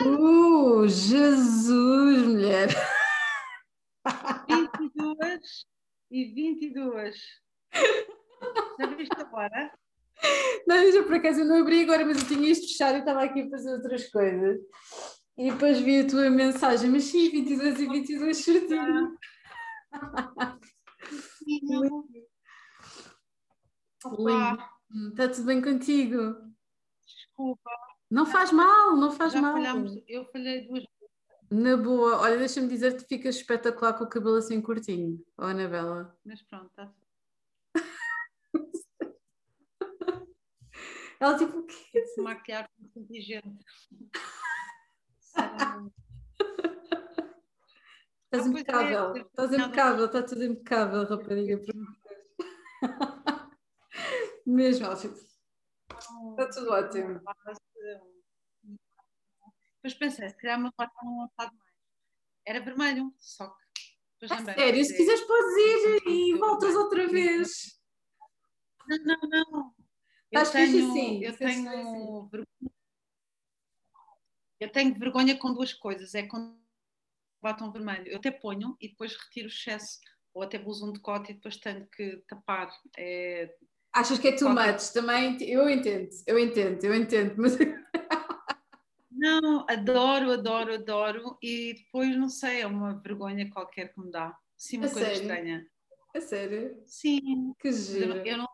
Uh, Jesus, mulher! 22 e 22. Já viste agora? Não, eu já por acaso eu não abri agora, mas eu tinha isto fechado e estava aqui a fazer outras coisas. E depois vi a tua mensagem, mas sim, 22 e 22 certinho. Está tudo bem contigo? desculpa. Não faz mal, não faz Já mal. falhámos. Eu falhei duas vezes. Na boa, olha, deixa-me dizer-te que ficas espetacular com o cabelo assim curtinho, oh Anabela. Mas pronto, está Ela tipo, o quê? se maquiar com inteligente. Estás Ah, é, impecável, estás impecável, está tudo impecável, rapariga. Mesmo, tipo, está tudo ótimo. Depois pensei, se calhar o meu quarto não lançado mais. Era vermelho, só que. depois A lembrei, sério, se quiseres podes ir e voltas outra vez. Não, não, não. Eu Estás tenho, assim, eu tenho assim. vergonha. Eu tenho vergonha com duas coisas. É com batom vermelho. Eu até ponho e depois retiro o excesso. Ou até uso um decote e depois tenho que tapar. É, Achas que é too Qualquer- much? Também, eu entendo, eu entendo, eu entendo, mas Não, adoro, adoro, adoro. E depois, não sei, é uma vergonha qualquer que me dá. Sim, uma A coisa sério? estranha. a sério, Sim, que giro. eu não,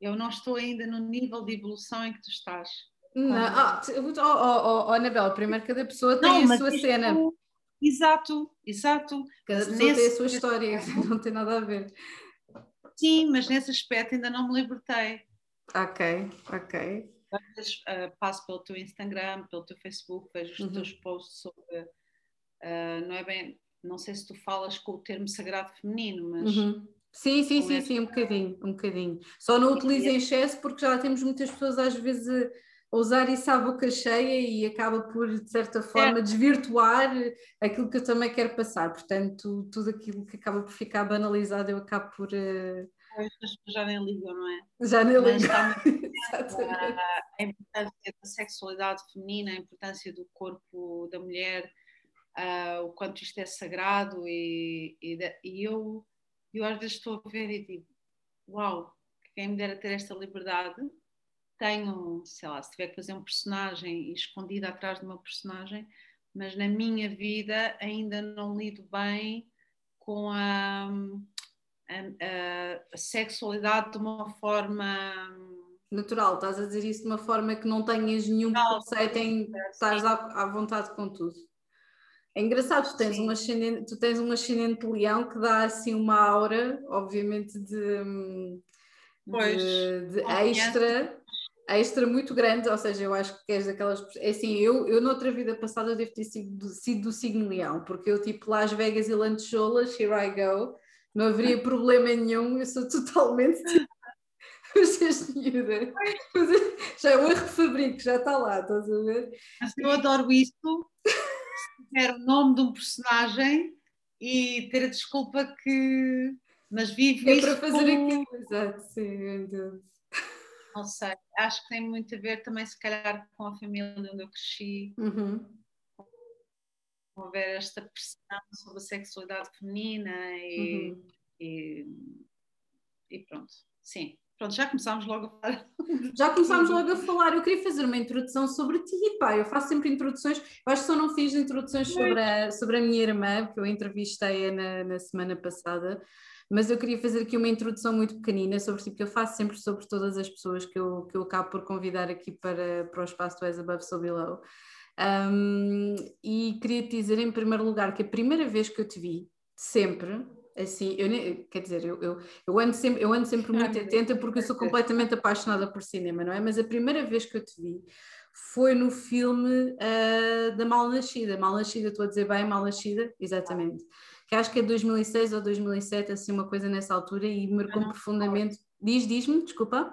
eu não estou ainda no nível de evolução em que tu estás. Não, ah, oh, oh, oh, oh, Anabela, primeiro cada pessoa tem Não, a sua cena, Exato, exato. cada pessoa tem a nesse- sua história, não tem nada a ver. Sim, mas nesse aspecto ainda não me libertei. Ok, ok. Às vezes ah, passo pelo teu Instagram, pelo teu Facebook, vejo os Uhum. teus posts sobre. ah, não é bem. Não sei se tu falas com o termo sagrado feminino, mas. Uhum. Sim, sim, sim, esse- sim, um bocadinho, um bocadinho. Só não utilizo em excesso porque já temos muitas pessoas às vezes a a usar isso à boca cheia e acaba por, de certa forma, desvirtuar aquilo que eu também quero passar. Portanto, tudo aquilo que acaba por ficar banalizado eu acabo por... As pessoas já nem ligam, não é? já nem muito Exatamente. a importância da sexualidade feminina, a importância do corpo da mulher, ah, o quanto isto é sagrado e, e, e eu, eu às vezes estou a ver e digo, uau, quem me dera ter esta liberdade, tenho, sei lá, se tiver que fazer um personagem e escondida atrás de uma personagem, mas na minha vida ainda não lido bem com a, a, a- sexualidade de uma forma Natural, estás a dizer isso de uma forma que não tenhas nenhum Não, preconceito em estás à, à vontade com tudo. É engraçado, tu tens, Sim. um ascendente, tu tens um ascendente de leão que dá assim uma aura, obviamente, de, Pois, de, de extra, extra muito grande, ou seja, eu acho que és daquelas pessoas. É assim, eu, eu noutra vida passada eu devo ter sido do, sido do signo leão, porque eu tipo Las Vegas e Lancholas, here I go, não haveria problema nenhum, eu sou totalmente Vocês miúda. Já é o erro fabrico, já está lá, estás a ver? Mas eu adoro isso. Se tiver o nome de um personagem e ter a desculpa que. Mas vivo É isso para fazer como- aquilo. Exato, sim. Não sei. Acho que tem muito a ver também, se calhar, com a família onde eu cresci, Uhum. Com haver esta pressão sobre a sexualidade feminina e, Uhum. e, e pronto. Sim. Pronto, já começámos logo a falar. Já começámos logo a falar. Eu queria fazer uma introdução sobre ti, pá. Eu faço sempre introduções. Eu acho que só não fiz introduções sobre a, sobre a minha irmã, que eu entrevistei-a na, na semana passada. Mas eu queria fazer aqui uma introdução muito pequenina sobre ti, porque eu faço sempre sobre todas as pessoas que eu, que eu acabo por convidar aqui para, para o espaço do As Above So Below. Um, e queria te dizer, em primeiro lugar, que a primeira vez que eu te vi, sempre, assim, eu nem- quer dizer, eu, eu, eu, ando sempre, eu ando sempre muito atenta porque eu sou completamente apaixonada por cinema, não é? Mas a primeira vez que eu te vi foi no filme ah, da Malnascida. Malnascida, estou a dizer bem, Malnascida, exatamente. Que acho que é 2006 ou 2007, assim, uma coisa nessa altura, e marcou-me não profundamente. Diz, diz-me, desculpa.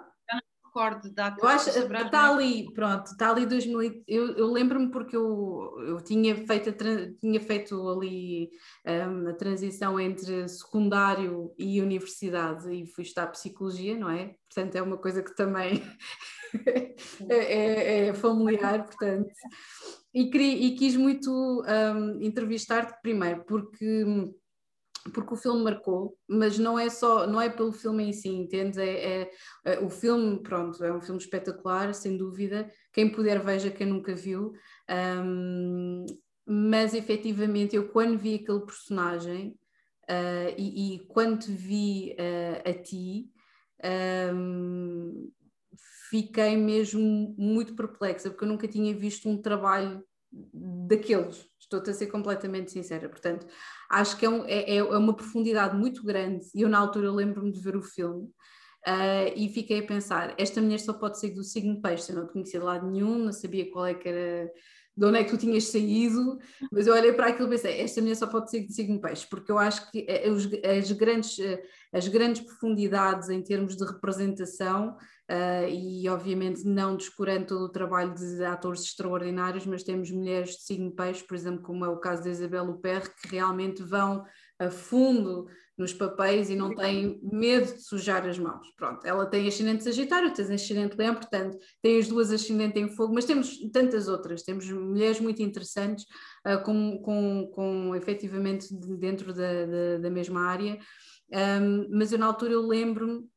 Recordo data. Eu acho que está ali, pronto, está ali 2000. Eu, eu lembro-me porque eu, eu tinha, feito tinha feito ali um, a transição entre secundário e universidade e fui estudar psicologia, não é? Portanto, é uma coisa que também é, é, é, familiar, portanto. E, queria, e quis muito um, entrevistar-te primeiro, porque porque o filme marcou, mas não é só, não é pelo filme em si, entendes? É, é, é, o filme, pronto, é um filme espetacular, sem dúvida. Quem puder veja, quem nunca viu. Um, mas efetivamente eu quando vi aquele personagem uh, e, e, quando vi uh, a ti, um, fiquei mesmo muito perplexa, porque eu nunca tinha visto um trabalho daqueles, estou-te a ser completamente sincera. Portanto, acho que é, um, é, é uma profundidade muito grande e eu na altura lembro-me de ver o filme uh, e fiquei a pensar, esta mulher só pode ser do signo peixe, eu não te conhecia de lado nenhum, não sabia qual é que era de onde é que tu tinhas saído, mas eu olhei para aquilo e pensei, esta mulher só pode ser de signo peixe, porque eu acho que eh, as grandes, eh, as grandes profundidades em termos de representação Uh, e obviamente não descurando todo o trabalho de atores extraordinários, mas temos mulheres de signo peixe, por exemplo, como é o caso da Isabel Huppert, que realmente vão a fundo nos papéis e não têm medo de sujar as mãos. Pronto, ela tem ascendente Sagitário, tem ascendente Leão, portanto, tem as duas ascendente em fogo, mas temos tantas outras, temos mulheres muito interessantes, uh, com, com, com efetivamente dentro da, da, da mesma área. Um, mas eu na altura eu lembro-me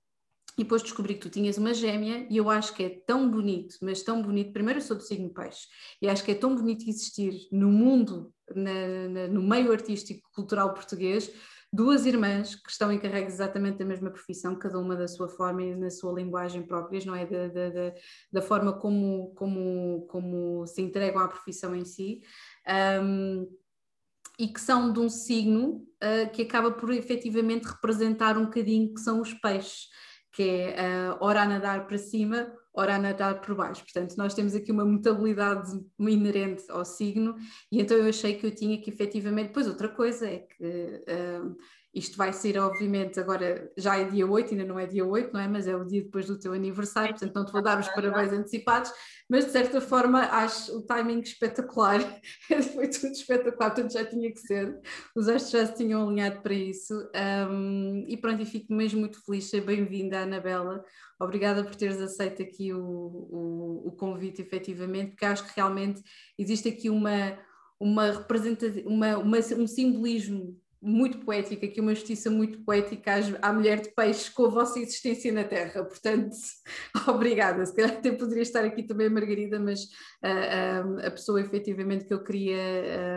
e depois descobri que tu tinhas uma gêmea e eu acho que é tão bonito, mas tão bonito. Primeiro, eu sou do signo peixe e acho que é tão bonito existir no mundo, na, na, no meio artístico cultural português, duas irmãs que estão encarregues exatamente da mesma profissão, cada uma da sua forma e na sua linguagem próprias, não é? Da, da, da, da forma como, como, como se entregam à profissão em si. Um, e que são de um signo uh, que acaba por efetivamente representar um bocadinho que são os peixes que é uh, ora a nadar para cima, ora a nadar por baixo. Portanto, nós temos aqui uma mutabilidade inerente ao signo, e então eu achei que eu tinha que efetivamente. Depois, outra coisa é que. Uh, isto vai ser, obviamente, agora já é dia 8, ainda não é dia 8, não é? Mas é o dia depois do teu aniversário, portanto não te vou dar os parabéns antecipados, mas de certa forma acho o timing espetacular, foi tudo espetacular, portanto já tinha que ser, os astros já se tinham alinhado para isso, um, e pronto, e fico mesmo muito feliz, seja bem-vinda, Anabela, obrigada por teres aceito aqui o, o, o convite, efetivamente, porque acho que realmente existe aqui uma uma representação, uma, uma, um simbolismo muito poética, aqui uma justiça muito poética à, mulher de peixe com a vossa existência na Terra. Portanto, obrigada. Se calhar até poderia estar aqui também a Margarida, mas uh, uh, a pessoa efetivamente que eu queria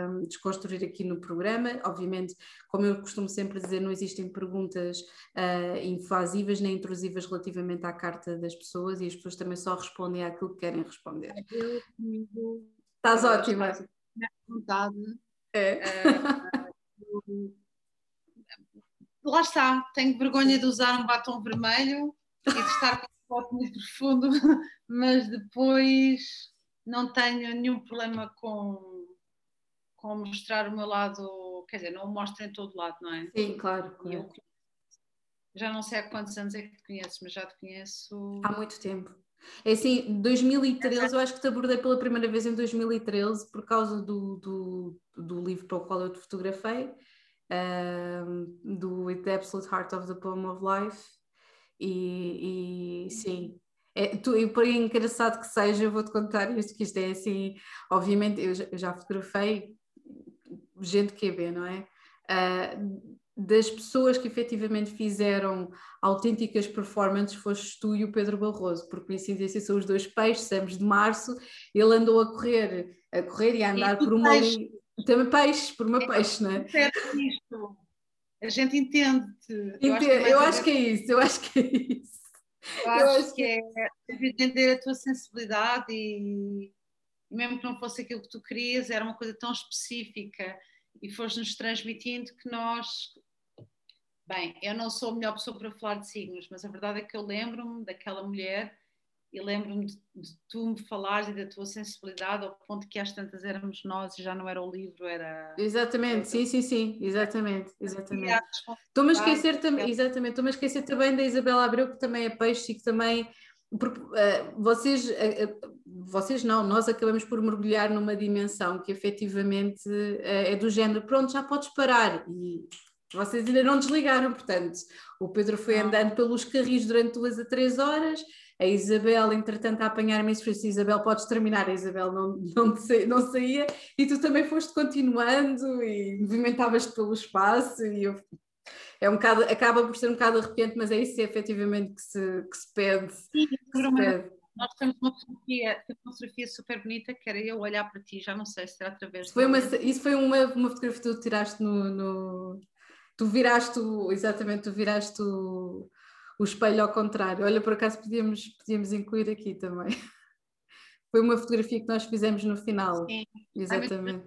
uh, desconstruir aqui no programa. Obviamente, como eu costumo sempre dizer, não existem perguntas invasivas nem intrusivas relativamente à carta das pessoas e as pessoas também só respondem àquilo que querem responder. Eu comigo. Estás ótima. Vontade. É lá está, tenho vergonha de usar um batom vermelho e de estar com um foco muito profundo, mas depois não tenho nenhum problema com, com mostrar o meu lado, quer dizer, não o mostro em todo lado, não é? Sim, claro. claro. Eu já não sei há quantos anos é que te conheço, mas já te conheço. Há muito tempo. É assim, 2013, eu acho que te abordei pela primeira vez em 2013 por causa do, do, do livro para o qual eu te fotografei um, do With the Absolute Heart of the Poem of Life. E, e sim, é, tu, e por engraçado que seja, eu vou-te contar isto, que isto é assim, obviamente eu já, eu já fotografei gente que é bem, não é? Uh, das pessoas que efetivamente fizeram autênticas performances foste tu e o Pedro Barroso, por coincidência são os dois peixes, estamos de março, ele andou a correr, a correr e a andar e por uma linha também peixe, por uma é, peixe, não é? Isto. A gente entende-te. Eu, acho que, é, eu acho que é isso, eu acho que é isso. Eu acho, eu acho que, que é entender a tua sensibilidade e mesmo que não fosse aquilo que tu querias, era uma coisa tão específica e foste-nos transmitindo que nós. Bem, eu não sou a melhor pessoa para falar de signos, mas a verdade é que eu lembro-me daquela mulher e lembro-me de, de, tu me falares e da tua sensibilidade ao ponto que às tantas éramos nós e já não era o livro, era... Exatamente, sim, sim, sim, exatamente, exatamente. Estou-me a esquecer também, exatamente, estou-me a esquecer também da Isabela Abreu, que também é peixe e que também porque, uh, vocês, uh, vocês não, nós acabamos por mergulhar numa dimensão que efetivamente é do género, pronto, já podes parar. E vocês ainda não desligaram, portanto, o Pedro foi andando pelos carris durante duas a três horas, a Isabel, entretanto, a apanhar-me isso, disse, Isabel, podes terminar, a Isabel não, não, não saía, e tu também foste continuando e movimentavas-te pelo espaço, e eu, é um bocado, acaba por ser um bocado arrepiante, mas é isso efetivamente que se, que se pede. Sim, que se pede. Nós temos uma fotografia, uma fotografia super bonita, que era eu olhar para ti, já não sei se será através foi uma, Isso foi uma, uma fotografia que tu tiraste no, no... Tu viraste, o, exatamente, tu viraste o, o espelho ao contrário. Olha, por acaso podíamos, podíamos incluir aqui também. Foi uma fotografia que nós fizemos no final. Sim. Exatamente.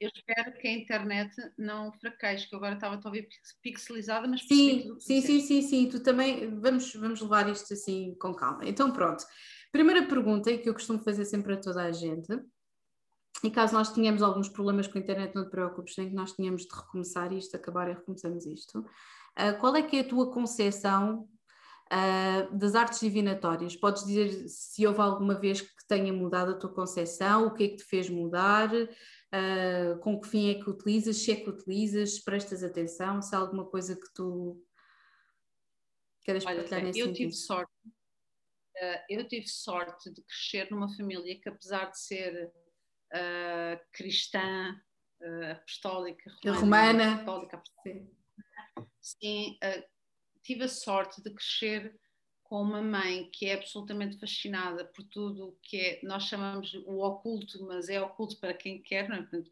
Eu espero que a internet não fraqueje, que agora estava talvez pixelizada, mas sim, sim, sim, sim, sim, tu também vamos, vamos levar isto assim com calma. Então pronto. Primeira pergunta que eu costumo fazer sempre a toda a gente, e caso nós tenhamos alguns problemas com a internet, não te preocupes, nem que nós tenhamos de recomeçar isto, acabar e recomeçamos isto. Uh, qual é que é a tua concepção uh, das artes divinatórias? Podes dizer se houve alguma vez que tenha mudado a tua concepção, o que é que te fez mudar, uh, com que fim é que utilizas, se é que utilizas, se prestas atenção, se há alguma coisa que tu queres Olha, partilhar nesse eu sentido? Tive sorte, eu tive sorte de crescer numa família que apesar de ser cristã, apostólica, romana, romana. Apostólica, Sim sim, uh, tive a sorte de crescer com uma mãe que é absolutamente fascinada por tudo o que é, nós chamamos o oculto, mas é oculto para quem quer, não é? Portanto,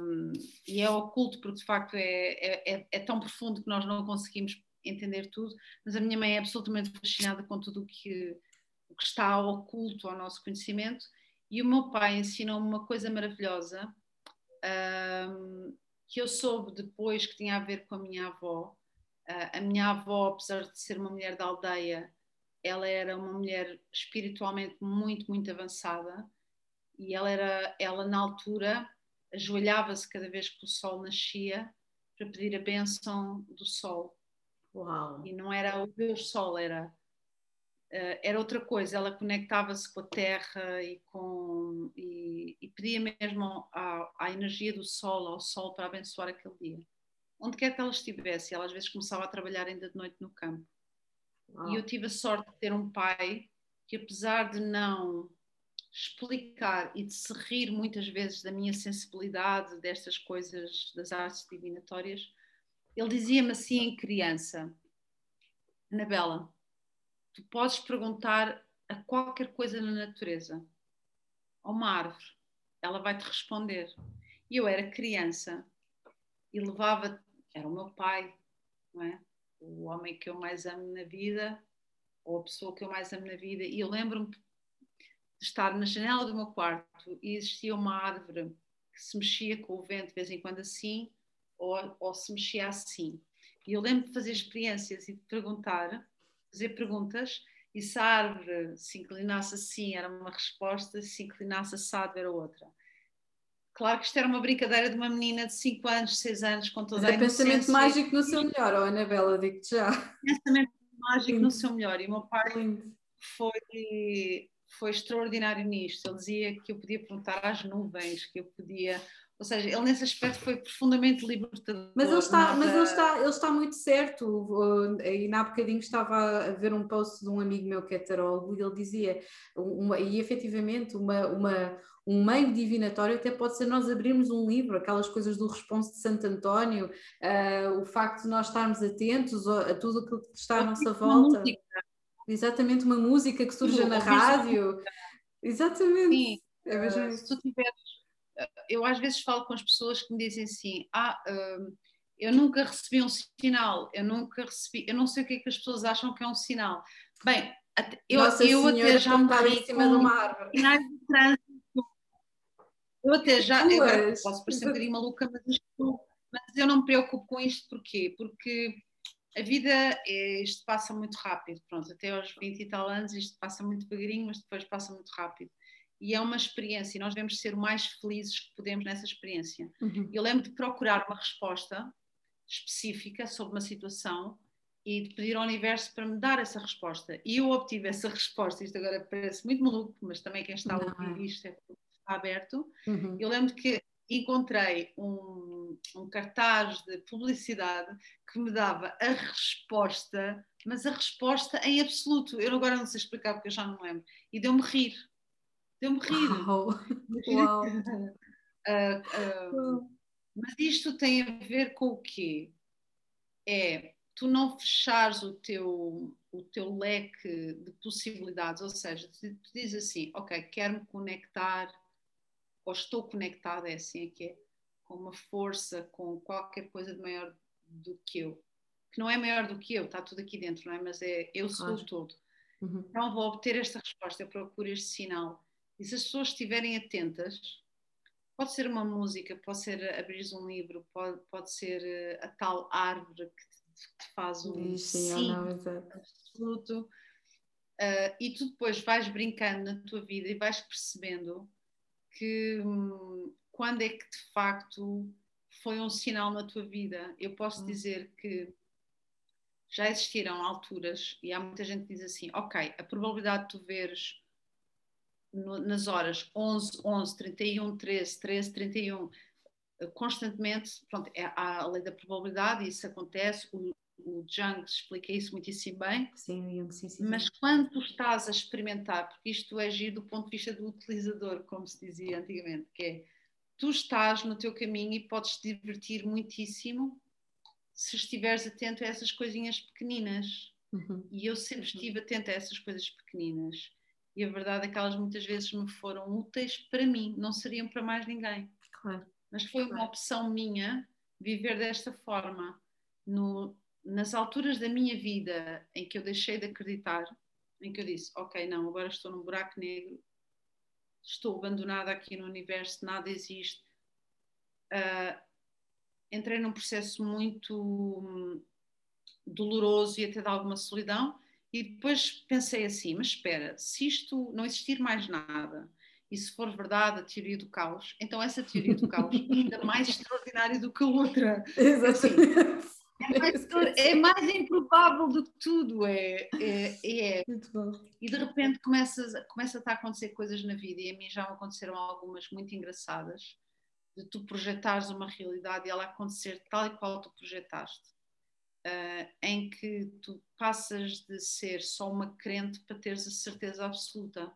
um, e é oculto porque de facto é, é, é, é, tão profundo que nós não conseguimos entender tudo, mas a minha mãe é absolutamente fascinada com tudo o que, o que está oculto ao nosso conhecimento e o meu pai ensinou-me uma coisa maravilhosa um, que eu soube depois que tinha a ver com a minha avó. Uh, a minha avó, apesar de ser uma mulher da aldeia, ela era uma mulher espiritualmente muito, muito avançada e ela era, ela na altura ajoelhava-se cada vez que o sol nascia para pedir a bênção do sol. Uau. E não era o Deus Sol, era era outra coisa, ela conectava-se com a terra e, com, e, e pedia mesmo à, à, energia do sol, ao sol, para abençoar aquele dia. Onde quer que ela estivesse, ela às vezes começava a trabalhar ainda de noite no campo. E eu tive a sorte de ter um pai que, apesar de não explicar e de se rir muitas vezes da minha sensibilidade, destas coisas das artes divinatórias, ele dizia-me assim em criança: Anabela tu podes perguntar a qualquer coisa na natureza, a uma árvore, ela vai te responder. E eu era criança e levava, era o meu pai, não é? o homem que eu mais amo na vida, ou a pessoa que eu mais amo na vida, e eu lembro-me de estar na janela do meu quarto e existia uma árvore que se mexia com o vento de vez em quando assim, ou, ou se mexia assim. E eu lembro de fazer experiências e de perguntar fazer perguntas e se a árvore se inclinasse assim era uma resposta, se inclinasse assado era outra. Claro que isto era uma brincadeira de uma menina de 5 anos, 6 anos, com toda Mas a é pensamento mágico no seu melhor, oh Anabela, digo-te já. Pensamento mágico no seu melhor. E o meu pai foi, foi extraordinário nisto. Ele dizia que eu podia perguntar às nuvens, que eu podia ou seja, ele nesse aspecto foi profundamente libertador. Mas ele está, mas ele está, ele está muito certo. E há bocadinho estava a ver um post de um amigo meu que é tarólogo e ele dizia, uma, e efetivamente, uma, uma, um meio divinatório até pode ser nós abrirmos um livro, aquelas coisas do responso de Santo António, uh, o facto de nós estarmos atentos a, tudo aquilo que está à nossa volta. Música. Exatamente, uma música que surge na rádio. Exatamente. Sim. É uh, se tu tiveres eu às vezes falo com as pessoas que me dizem assim: ah, hum, eu nunca recebi um sinal, eu nunca recebi, eu não sei o que é que as pessoas acham que é um sinal. Bem, eu, eu até já me ri com sinais de trânsito. Eu até já, eu posso parecer um bocadinho maluca, mas, isto, mas eu não me preocupo com isto, porquê? Porque a vida, é, isto passa muito rápido, pronto, até aos 20 e tal anos isto passa muito devagarinho, mas depois passa muito rápido e é uma experiência e nós devemos ser o mais felizes que podemos nessa experiência. Uhum. Eu lembro de procurar uma resposta específica sobre uma situação e de pedir ao universo para me dar essa resposta. E eu obtive essa resposta. Isto agora parece muito maluco, mas também quem está a ouvir é. isto é está aberto. Uhum. Eu lembro que encontrei um, um, cartaz de publicidade que me dava a resposta, mas a resposta em absoluto. Eu agora não sei explicar porque eu já não lembro. E deu-me rir. Deu-me rir. Uau. Uau. uh, uh, mas isto tem a ver com o quê? É tu não fechares o teu, o teu leque de possibilidades, ou seja, tu, tu dizes assim, ok, quero-me conectar ou estou conectada, é assim que é, com uma força, com qualquer coisa de maior do que eu, que não é maior do que eu, está tudo aqui dentro, não é? Mas é eu sou claro. o todo. Uhum. Então vou obter esta resposta, eu procuro este sinal. E se as pessoas estiverem atentas, pode ser uma música, pode ser abrir um livro, pode, pode ser eh, a tal árvore que te, que te faz um sim, sim não, absoluto. Uh, e tu depois vais brincando na tua vida e vais percebendo que hum, quando é que de facto foi um sinal na tua vida? Eu posso hum. dizer que já existiram alturas, e há muita gente que diz assim: ok, a probabilidade de tu veres no, nas horas 11, 11, 31, 13, 13, 31, constantemente, pronto, é, há a lei da probabilidade, isso acontece, o, o Jung explica isso muitíssimo bem. Sim, sim, sim, Mas quando tu estás a experimentar, porque isto é giro do ponto de vista do utilizador, como se dizia antigamente, que é tu estás no teu caminho e podes te divertir muitíssimo se estiveres atento a essas coisinhas pequeninas. Uhum. E eu sempre estive atento a essas coisas pequeninas. E a verdade é que elas muitas vezes me foram úteis para mim, não seriam para mais ninguém. Claro. Mas foi claro. uma opção minha viver desta forma. No, nas alturas da minha vida em que eu deixei de acreditar, em que eu disse, ok, não, agora estou num buraco negro, estou abandonada aqui no universo, nada existe. Uh, entrei num processo muito hum, doloroso e até de alguma solidão, e depois pensei assim: mas espera, se isto não existir mais nada, e se for verdade a teoria do caos, então essa teoria do caos é ainda mais extraordinária do que a outra. Exatamente. Assim, é mais, é mais improvável do que tudo. É, é, é. Muito bom. E de repente começa, começa a acontecer coisas na vida, e a mim já me aconteceram algumas muito engraçadas, de tu projetares uma realidade e ela acontecer tal e qual tu projetaste. Uh, em que tu passas de ser só uma crente para teres a certeza absoluta.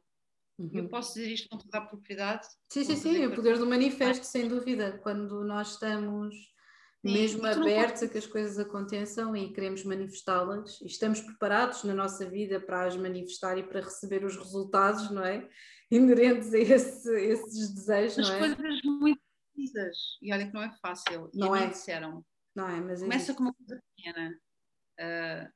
Uhum. Eu posso dizer isto com toda a propriedade? Sim, sim, sim, o poder do manifesto, sem dúvida. Quando nós estamos mesmo abertos a que as coisas aconteçam e queremos manifestá-las e estamos preparados na nossa vida para as manifestar e para receber os resultados, não é? Inerentes a esse, esses desejos, as não é? coisas muito precisas e olha que não é fácil. Não e é? disseram. Não é, mas Começa com uma coisa pequena. Uh,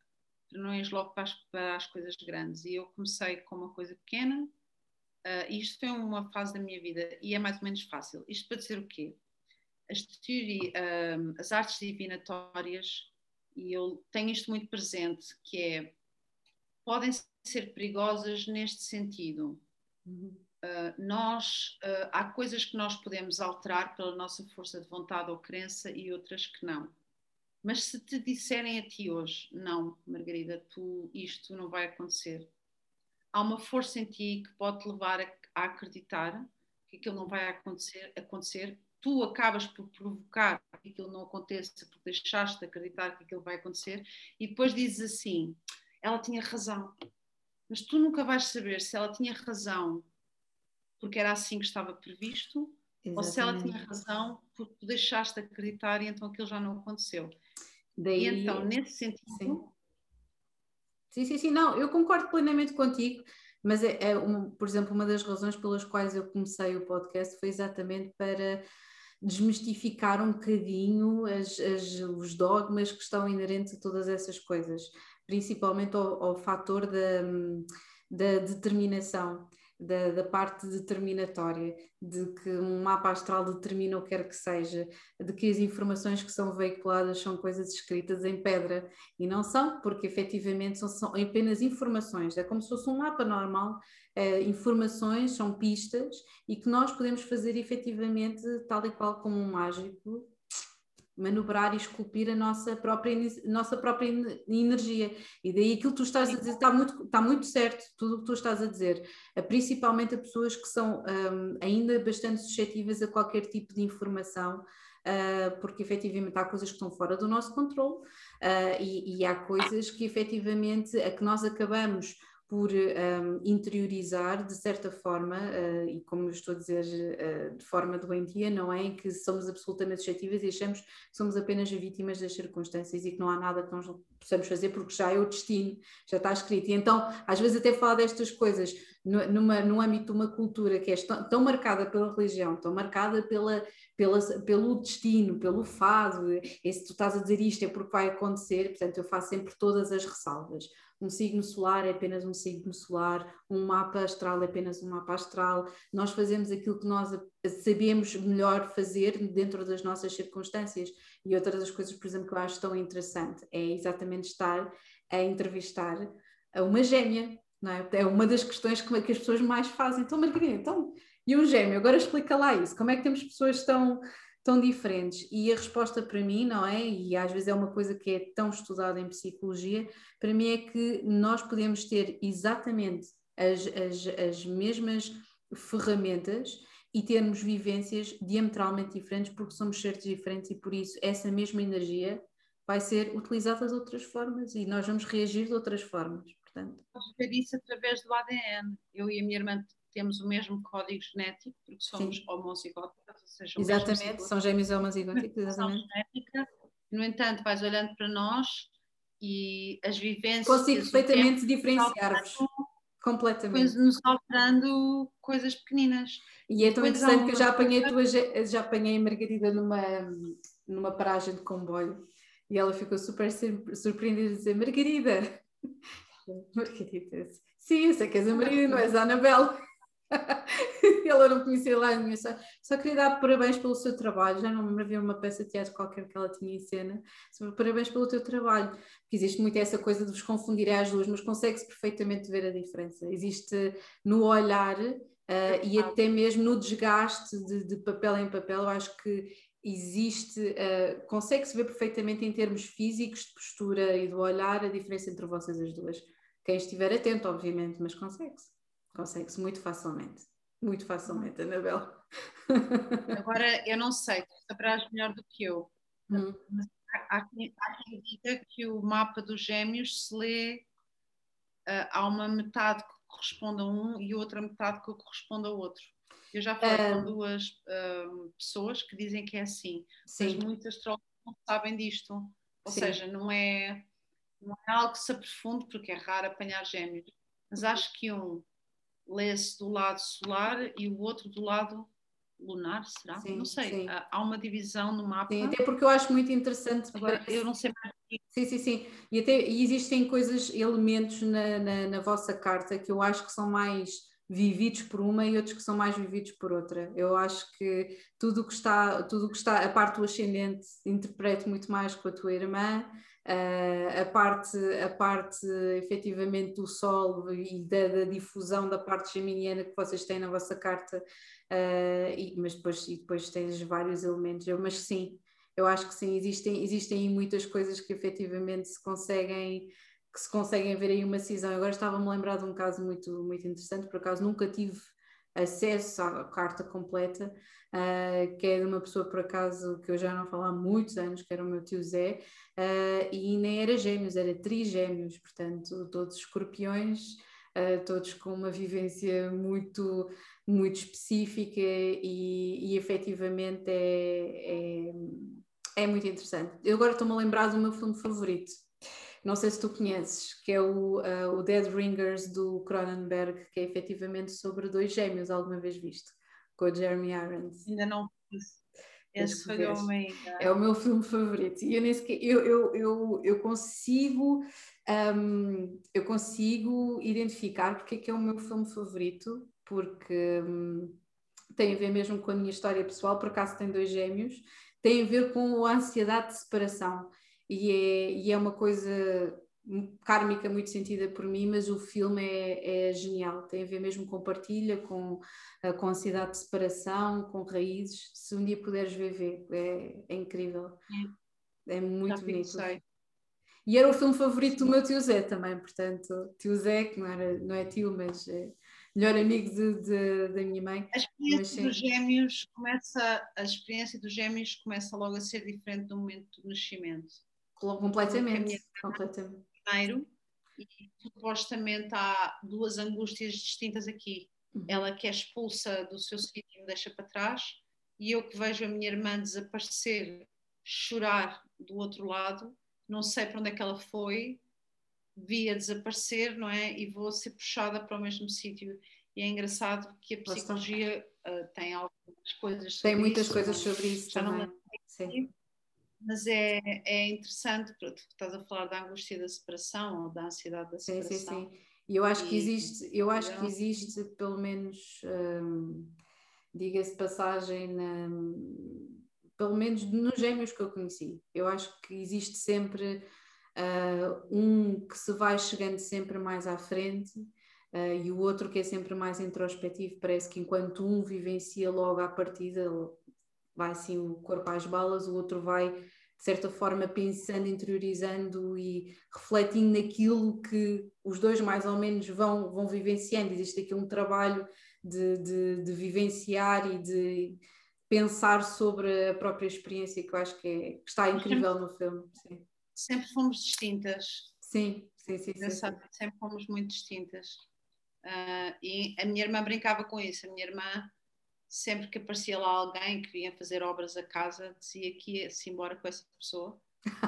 não ir logo para as, para as, coisas grandes. E eu comecei com uma coisa pequena, uh, e isto foi uma fase da minha vida, e é mais ou menos fácil. Isto para dizer o quê? as, teoria, um, as artes divinatórias, e eu tenho isto muito presente, que é, podem ser perigosas neste sentido. Uhum. Uh, nós, uh, há coisas que nós podemos alterar pela nossa força de vontade ou crença e outras que não. Mas se te disserem a ti hoje, não, Margarida, tu, isto não vai acontecer, há uma força em ti que pode te levar a, a acreditar que aquilo não vai acontecer, acontecer tu acabas por provocar que aquilo não aconteça, porque deixaste de acreditar que aquilo vai acontecer, e depois dizes assim: ela tinha razão. Mas tu nunca vais saber se ela tinha razão porque era assim que estava previsto, Exatamente. ou se ela tinha razão porque tu deixaste de acreditar e então aquilo já não aconteceu. Daí... E então, nesse sentido. Sim. sim, sim, sim, não, eu concordo plenamente contigo. Mas é, é um, por exemplo, uma das razões pelas quais eu comecei o podcast foi exatamente para desmistificar um bocadinho as, as, os dogmas que estão inerentes a todas essas coisas, principalmente ao, ao fator da, da determinação da, da, parte determinatória, de que um mapa astral determina o que quer que seja, de que as informações que são veiculadas são coisas escritas em pedra. E não são, porque efetivamente são, são apenas informações, é como se fosse um mapa normal, é, informações são pistas e que nós podemos fazer efetivamente tal e qual como um mágico manobrar e esculpir a nossa própria, nossa própria energia. E daí aquilo que tu estás a dizer está muito, está muito certo, tudo o que tu estás a dizer, principalmente a pessoas que são um, ainda bastante suscetíveis a qualquer tipo de informação. Uh, porque efetivamente há coisas que estão fora do nosso controle uh, e, e, há coisas que efetivamente a que nós acabamos por um, interiorizar de certa forma, uh, e como estou a dizer, uh, de forma doentia, não é? Em que somos absolutamente suscetíveis e achamos que somos apenas vítimas das circunstâncias e que não há nada que nós possamos fazer porque já é o destino, já está escrito. E então, às vezes, até falar destas coisas numa, no âmbito de uma cultura que é tão, tão marcada pela religião, tão marcada pela, pela, pelo destino, pelo fado, e se tu estás a dizer isto é porque vai acontecer, portanto, eu faço sempre todas as ressalvas um signo solar é apenas um signo solar, um mapa astral é apenas um mapa astral, nós fazemos aquilo que nós sabemos melhor fazer dentro das nossas circunstâncias. E outra das coisas, por exemplo, que eu acho tão interessante é exatamente estar a entrevistar a uma gêmea, não é? É uma das questões que, que as pessoas mais fazem. Então, Margarida, então, e um gêmeo? Agora explica lá isso. Como é que temos pessoas tão tão diferentes. E a resposta para mim, não é? E às vezes é uma coisa que é tão estudada em psicologia, para mim é que nós podemos ter exatamente as, as, as mesmas ferramentas e termos vivências diametralmente diferentes porque somos seres diferentes e por isso essa mesma energia vai ser utilizada de outras formas e nós vamos reagir de outras formas. Portanto. Ver isso através do ADN. Eu e a minha irmã temos o mesmo código genético, porque somos homozigóticos, ou seja, Exatamente, são gêmeos homozigóticos, exatamente. Genética. No entanto, vais olhando para nós e as vivências. Consigo perfeitamente diferenciar-vos. Completamente. Nos alterando coisas pequeninas. E é tão interessante que eu já apanhei, tua, já apanhei a Margarida numa, numa paragem de comboio e ela ficou super surpreendida de dizer: Margarida, Margarida, sim, eu sei que és a Margarida, não és a Anabel. ela não conhecia lá nenhum, só, só queria dar parabéns pelo seu trabalho. Já não me havia uma peça de teatro qualquer que ela tinha em cena. Parabéns pelo teu trabalho, porque existe muito essa coisa de vos confundir às duas, mas consegue-se perfeitamente ver a diferença. Existe no olhar uh, e até mesmo no desgaste de, de, papel em papel. Eu acho que existe, uh, consegue-se ver perfeitamente em termos físicos, de postura e do olhar, a diferença entre vocês as duas. Quem estiver atento, obviamente, mas consegue-se. Consegue-se muito facilmente. Muito facilmente, Anabel. Agora, eu não sei, tu saberás melhor do que eu. Hum. Há, quem, há, quem, diga que o mapa dos gêmeos se lê, uh, há uma metade que corresponde a um e outra metade que corresponde a outro. Eu já falei com duas uh, pessoas que dizem que é assim, Sim. mas muitas trocas não sabem disto. Ou Sim. seja, não é, não é algo que se aprofunde, porque é raro apanhar gêmeos. Mas acho que um lê-se do lado solar e o outro do lado lunar, será? Sim, não sei. Sim. Há uma divisão no mapa. Sim, até porque eu acho muito interessante. Agora, eu não sei mais. Sim, sim, sim. E, até, e existem coisas, elementos na, na, na vossa carta que eu acho que são mais vividos por uma e outros que são mais vividos por outra. Eu acho que tudo que está, tudo que está, a parte do ascendente interpreto muito mais com a tua irmã, Uh, a parte, a parte efetivamente do Sol e da, da, difusão da parte geminiana que vocês têm na vossa carta, uh, e, mas depois, e depois tens vários elementos. Eu, mas sim, eu acho que sim, existem, existem muitas coisas que efetivamente se conseguem que se conseguem ver aí uma cisão. Agora estava-me a lembrar de um caso muito, muito interessante, por acaso nunca tive acesso à carta completa, uh, que é de uma pessoa, por acaso, que eu já não falo há muitos anos, que era o meu tio Zé, uh, e nem era gêmeos, era trigêmeos, portanto, todos escorpiões, uh, todos com uma vivência muito, muito específica e, e efetivamente é, é, é muito interessante. Eu agora estou-me a lembrar do meu filme favorito, não sei se tu conheces, que é o, uh, o Dead Ringers do Cronenberg, que é efetivamente sobre dois gêmeos, alguma vez visto, com o Jeremy Irons. Ainda não Esse foi o meu É o meu filme favorito. E eu, nem sequer, eu, eu, eu, eu consigo um, eu consigo identificar porque é que é o meu filme favorito, porque um, tem a ver mesmo com a minha história pessoal, por acaso tem dois gêmeos, tem a ver com a ansiedade de separação. E é, e é uma coisa kármica muito sentida por mim, mas o filme é, é genial, tem a ver mesmo com partilha, com, eh, com ansiedade de separação, com raízes. Se um dia puderes ver, vê, é, é incrível. É, é muito bonito. Sei. E era o filme favorito do meu tio Zé também, portanto, tio Zé, que não, era, não é tio, mas é melhor amigo de, de, da minha mãe. A experiência dos gêmeos começa, a experiência dos gêmeos começa logo a ser diferente do momento do nascimento. Completamente. completamente. Primeiro, e supostamente há duas angústias distintas aqui. Uhum. Ela que é expulsa do seu sítio e me deixa para trás, e eu que vejo a minha irmã desaparecer, chorar do outro lado, não sei para onde é que ela foi, via desaparecer, não é? E vou ser puxada para o mesmo sítio. E é engraçado que a psicologia uh, tem algumas coisas sobre Tem muitas isso, coisas sobre isso também. Sim. Mas é, é interessante, porque estás a falar da angústia da separação ou da ansiedade da separação. Sim, sim, sim. E eu acho que existe, eu acho que existe pelo menos, hum, diga-se passagem, na, pelo menos nos gêmeos que eu conheci. Eu acho que existe sempre uh, um que se vai chegando sempre mais à frente uh, e o outro que é sempre mais introspectivo. Parece que enquanto um vivencia logo à partida, vai assim o corpo às balas, o outro vai de certa forma pensando, interiorizando e refletindo naquilo que os dois mais ou menos vão, vão vivenciando. Existe aqui um trabalho de, de, de vivenciar e de pensar sobre a própria experiência que eu acho que, é, que está incrível no filme. Sim. Sempre fomos distintas. Sim, sim, sim. sim, sim. Sempre fomos muito distintas. Uh, e a minha irmã brincava com isso. A minha irmã, sempre que aparecia lá alguém que vinha fazer obras a casa, dizia que ia-se embora com essa pessoa.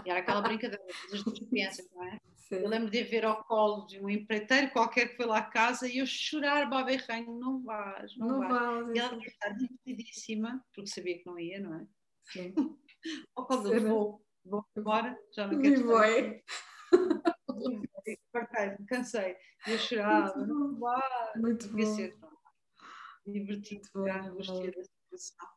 E era aquela brincadeira das duas crianças, não é? Sim. Eu lembro de ver ao colo de um empreiteiro qualquer que foi lá a casa e eu chorar, baba e ranho, não vais, não, não vais. vais. E ela estar divertidíssima, porque sabia que não ia, não é? Sim. ao colo do vou, vou embora, já não quero estar Partei, cansei. Eu chorava, não vai. Muito bom. Divertido, gostei da situação.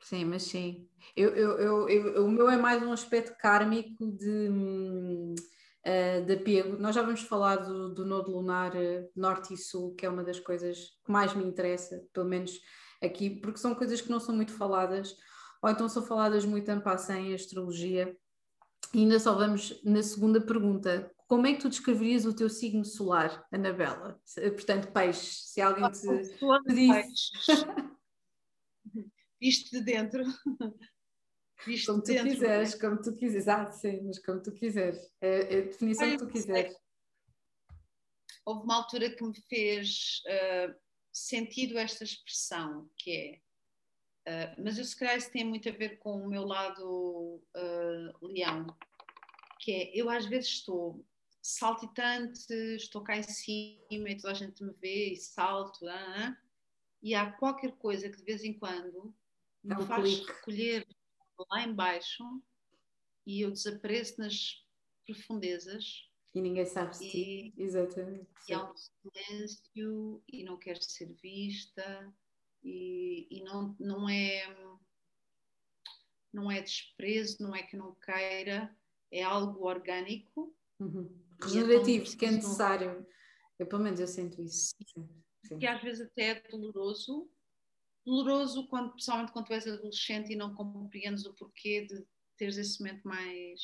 Sim, mas sim. Eu, eu, eu, eu, o meu é mais um aspecto kármico de, uh, de apego. Nós já vamos falar do, do nodo lunar uh, norte e sul, que é uma das coisas que mais me interessa, pelo menos aqui, porque são coisas que não são muito faladas, ou então são faladas muito em passa em astrologia. E ainda só vamos na segunda pergunta. Como é que tu descreverias o teu signo solar, Anabela? Portanto, peixe, se alguém te, te disse. Visto de dentro. Como de tu dentro, quiseres, é? como tu quiseres. Ah, sim, mas como tu quiseres. É, é a definição Ai, que tu quiseres. Houve uma altura que me fez uh, sentido esta expressão, que é Uh, mas eu se calhar isso tem muito a ver com o meu lado uh, leão, que é eu às vezes estou saltitante, estou cá em cima e toda a gente me vê e salto, uh, e há qualquer coisa que de vez em quando me faz clique. recolher lá embaixo e eu desapareço nas profundezas. E ninguém sabe de ti, exatamente. E há um silêncio e não quero ser vista e, e não, não é não é desprezo, não é que não queira, é algo orgânico. Uhum. Regenerativo, é que é necessário. Eu, pelo menos eu sinto isso. Sim, sim. Que às vezes até é doloroso. Doloroso, quando, principalmente quando tu és adolescente e não compreendes o porquê de teres esse momento mais,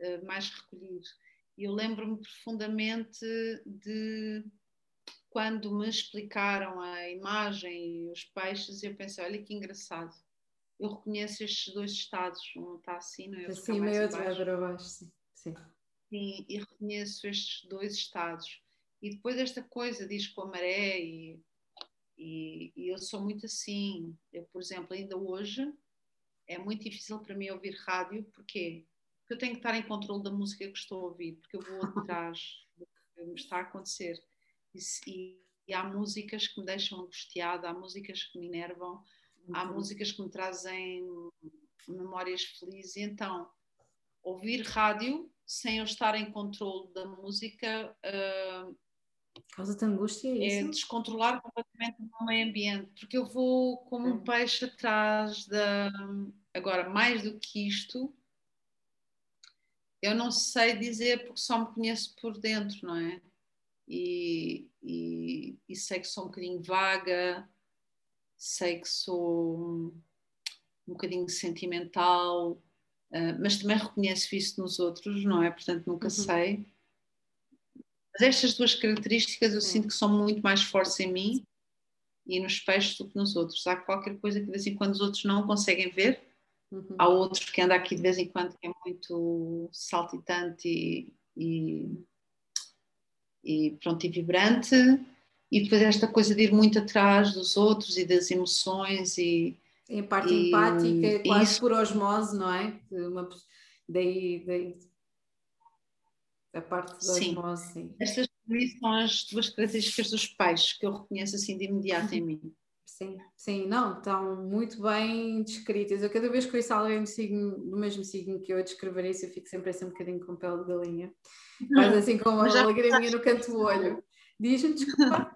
uh, mais recolhido. E eu lembro-me profundamente de quando me explicaram a imagem e os peixes, eu pensei, olha que engraçado. Eu reconheço estes dois estados, um está assim, não é? Acima e outro vai para baixo, sim. sim. Sim, e reconheço estes dois estados. E depois esta coisa diz com a maré e, e, e, eu sou muito assim. Eu, por exemplo, ainda hoje é muito difícil para mim ouvir rádio, porquê? Porque eu tenho que estar em controle da música que estou a ouvir, porque eu vou atrás do que me está a acontecer e, e, há músicas que me deixam angustiada, há músicas que me enervam, há uhum. músicas que me trazem memórias felizes. E então, ouvir rádio sem eu estar em controle da música. Uh, Causa-te angústia, é, é descontrolar completamente o meio ambiente, porque eu vou como um peixe atrás da. Agora, mais do que isto, eu não sei dizer porque só me conheço por dentro, não é? E, e, e sei que sou um bocadinho vaga, sei que sou um bocadinho sentimental, uh, mas também reconheço isso nos outros, não é? Portanto, nunca uhum. sei. Mas estas duas características eu sinto que são muito mais fortes em mim e nos peixes do que nos outros. Há qualquer coisa que de vez em quando os outros não conseguem ver. Uhum. Há outros que anda aqui de vez em quando que é muito saltitante e, e, e pronto e vibrante e depois esta coisa de ir muito atrás dos outros e das emoções e em parte e, empática, é quase isso. por osmose, não é? Uma, daí, daí a parte da sim. osmose. Sim. Estas são as duas características dos pais que eu reconheço assim de imediato em mim. Sim, sim, não, estão muito bem descritas. Eu cada vez que ouço alguém do, signo, do mesmo signo que eu descrever isso, eu fico sempre assim um bocadinho com pele de galinha. Mas assim com uma lagriminha no canto do olho. Diz-me, desculpa.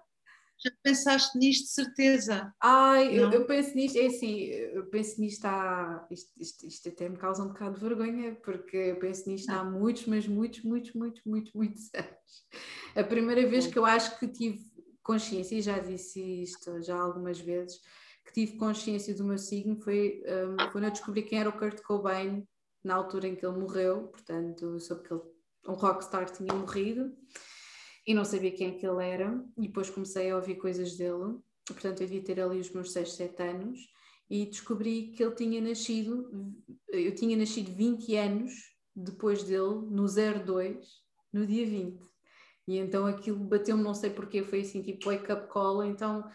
Já pensaste nisto, de certeza? Ai, eu, eu, penso nisto, é assim, eu penso nisto há. Isto, isto, isto, até me causa um bocado de vergonha, porque eu penso nisto há muitos, mas muitos, muitos, muitos, muitos, muitos anos. A primeira vez que eu acho que tive consciência, e já disse isto já algumas vezes, que tive consciência do meu signo foi um, quando eu descobri quem era o Kurt Cobain na altura em que ele morreu, portanto, soube que ele, um rockstar tinha morrido e não sabia quem é que ele era, e depois comecei a ouvir coisas dele, portanto eu devia ter ali os meus 6, 7 anos, e descobri que ele tinha nascido, eu tinha nascido 20 anos depois dele, no 02, no dia 20. E então aquilo bateu-me, não sei porquê, foi assim tipo wake-up call, então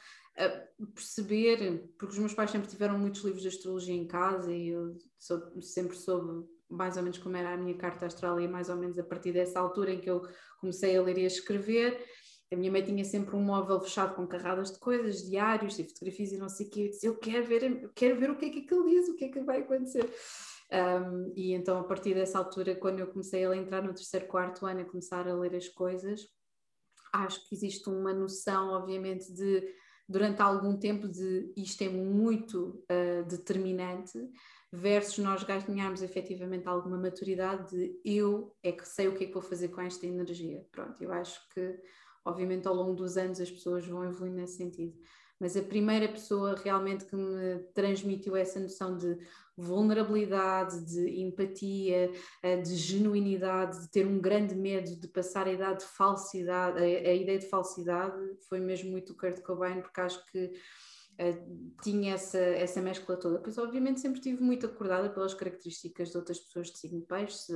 perceber, porque os meus pais sempre tiveram muitos livros de astrologia em casa e eu sou, sempre soube mais ou menos como era a minha carta astral e mais ou menos a partir dessa altura em que eu comecei a ler e a escrever. A minha mãe tinha sempre um móvel fechado com carradas de coisas, diários e fotografias e não sei o quê. Eu disse, eu quero ver, eu quero ver o que é que aquilo diz, o que é que vai acontecer. Um, e então, a partir dessa altura, quando eu comecei a entrar no terceiro, quarto ano, a começar a ler as coisas, acho que existe uma noção, obviamente, de durante algum tempo de isto é muito uh, determinante, versus nós ganharmos efetivamente alguma maturidade de eu é que sei o que é que vou fazer com esta energia. Pronto, eu acho que obviamente ao longo dos anos as pessoas vão evoluindo nesse sentido. Mas a primeira pessoa realmente que me transmitiu essa noção de vulnerabilidade, de empatia, eh, de genuinidade, de ter um grande medo de passar a idade de falsidade, a, ideia de falsidade, foi mesmo muito o Kurt Cobain, porque acho que Uh, tinha essa, essa mescla toda. Pois, obviamente, sempre estive muito acordada pelas características de outras pessoas de signo peixe,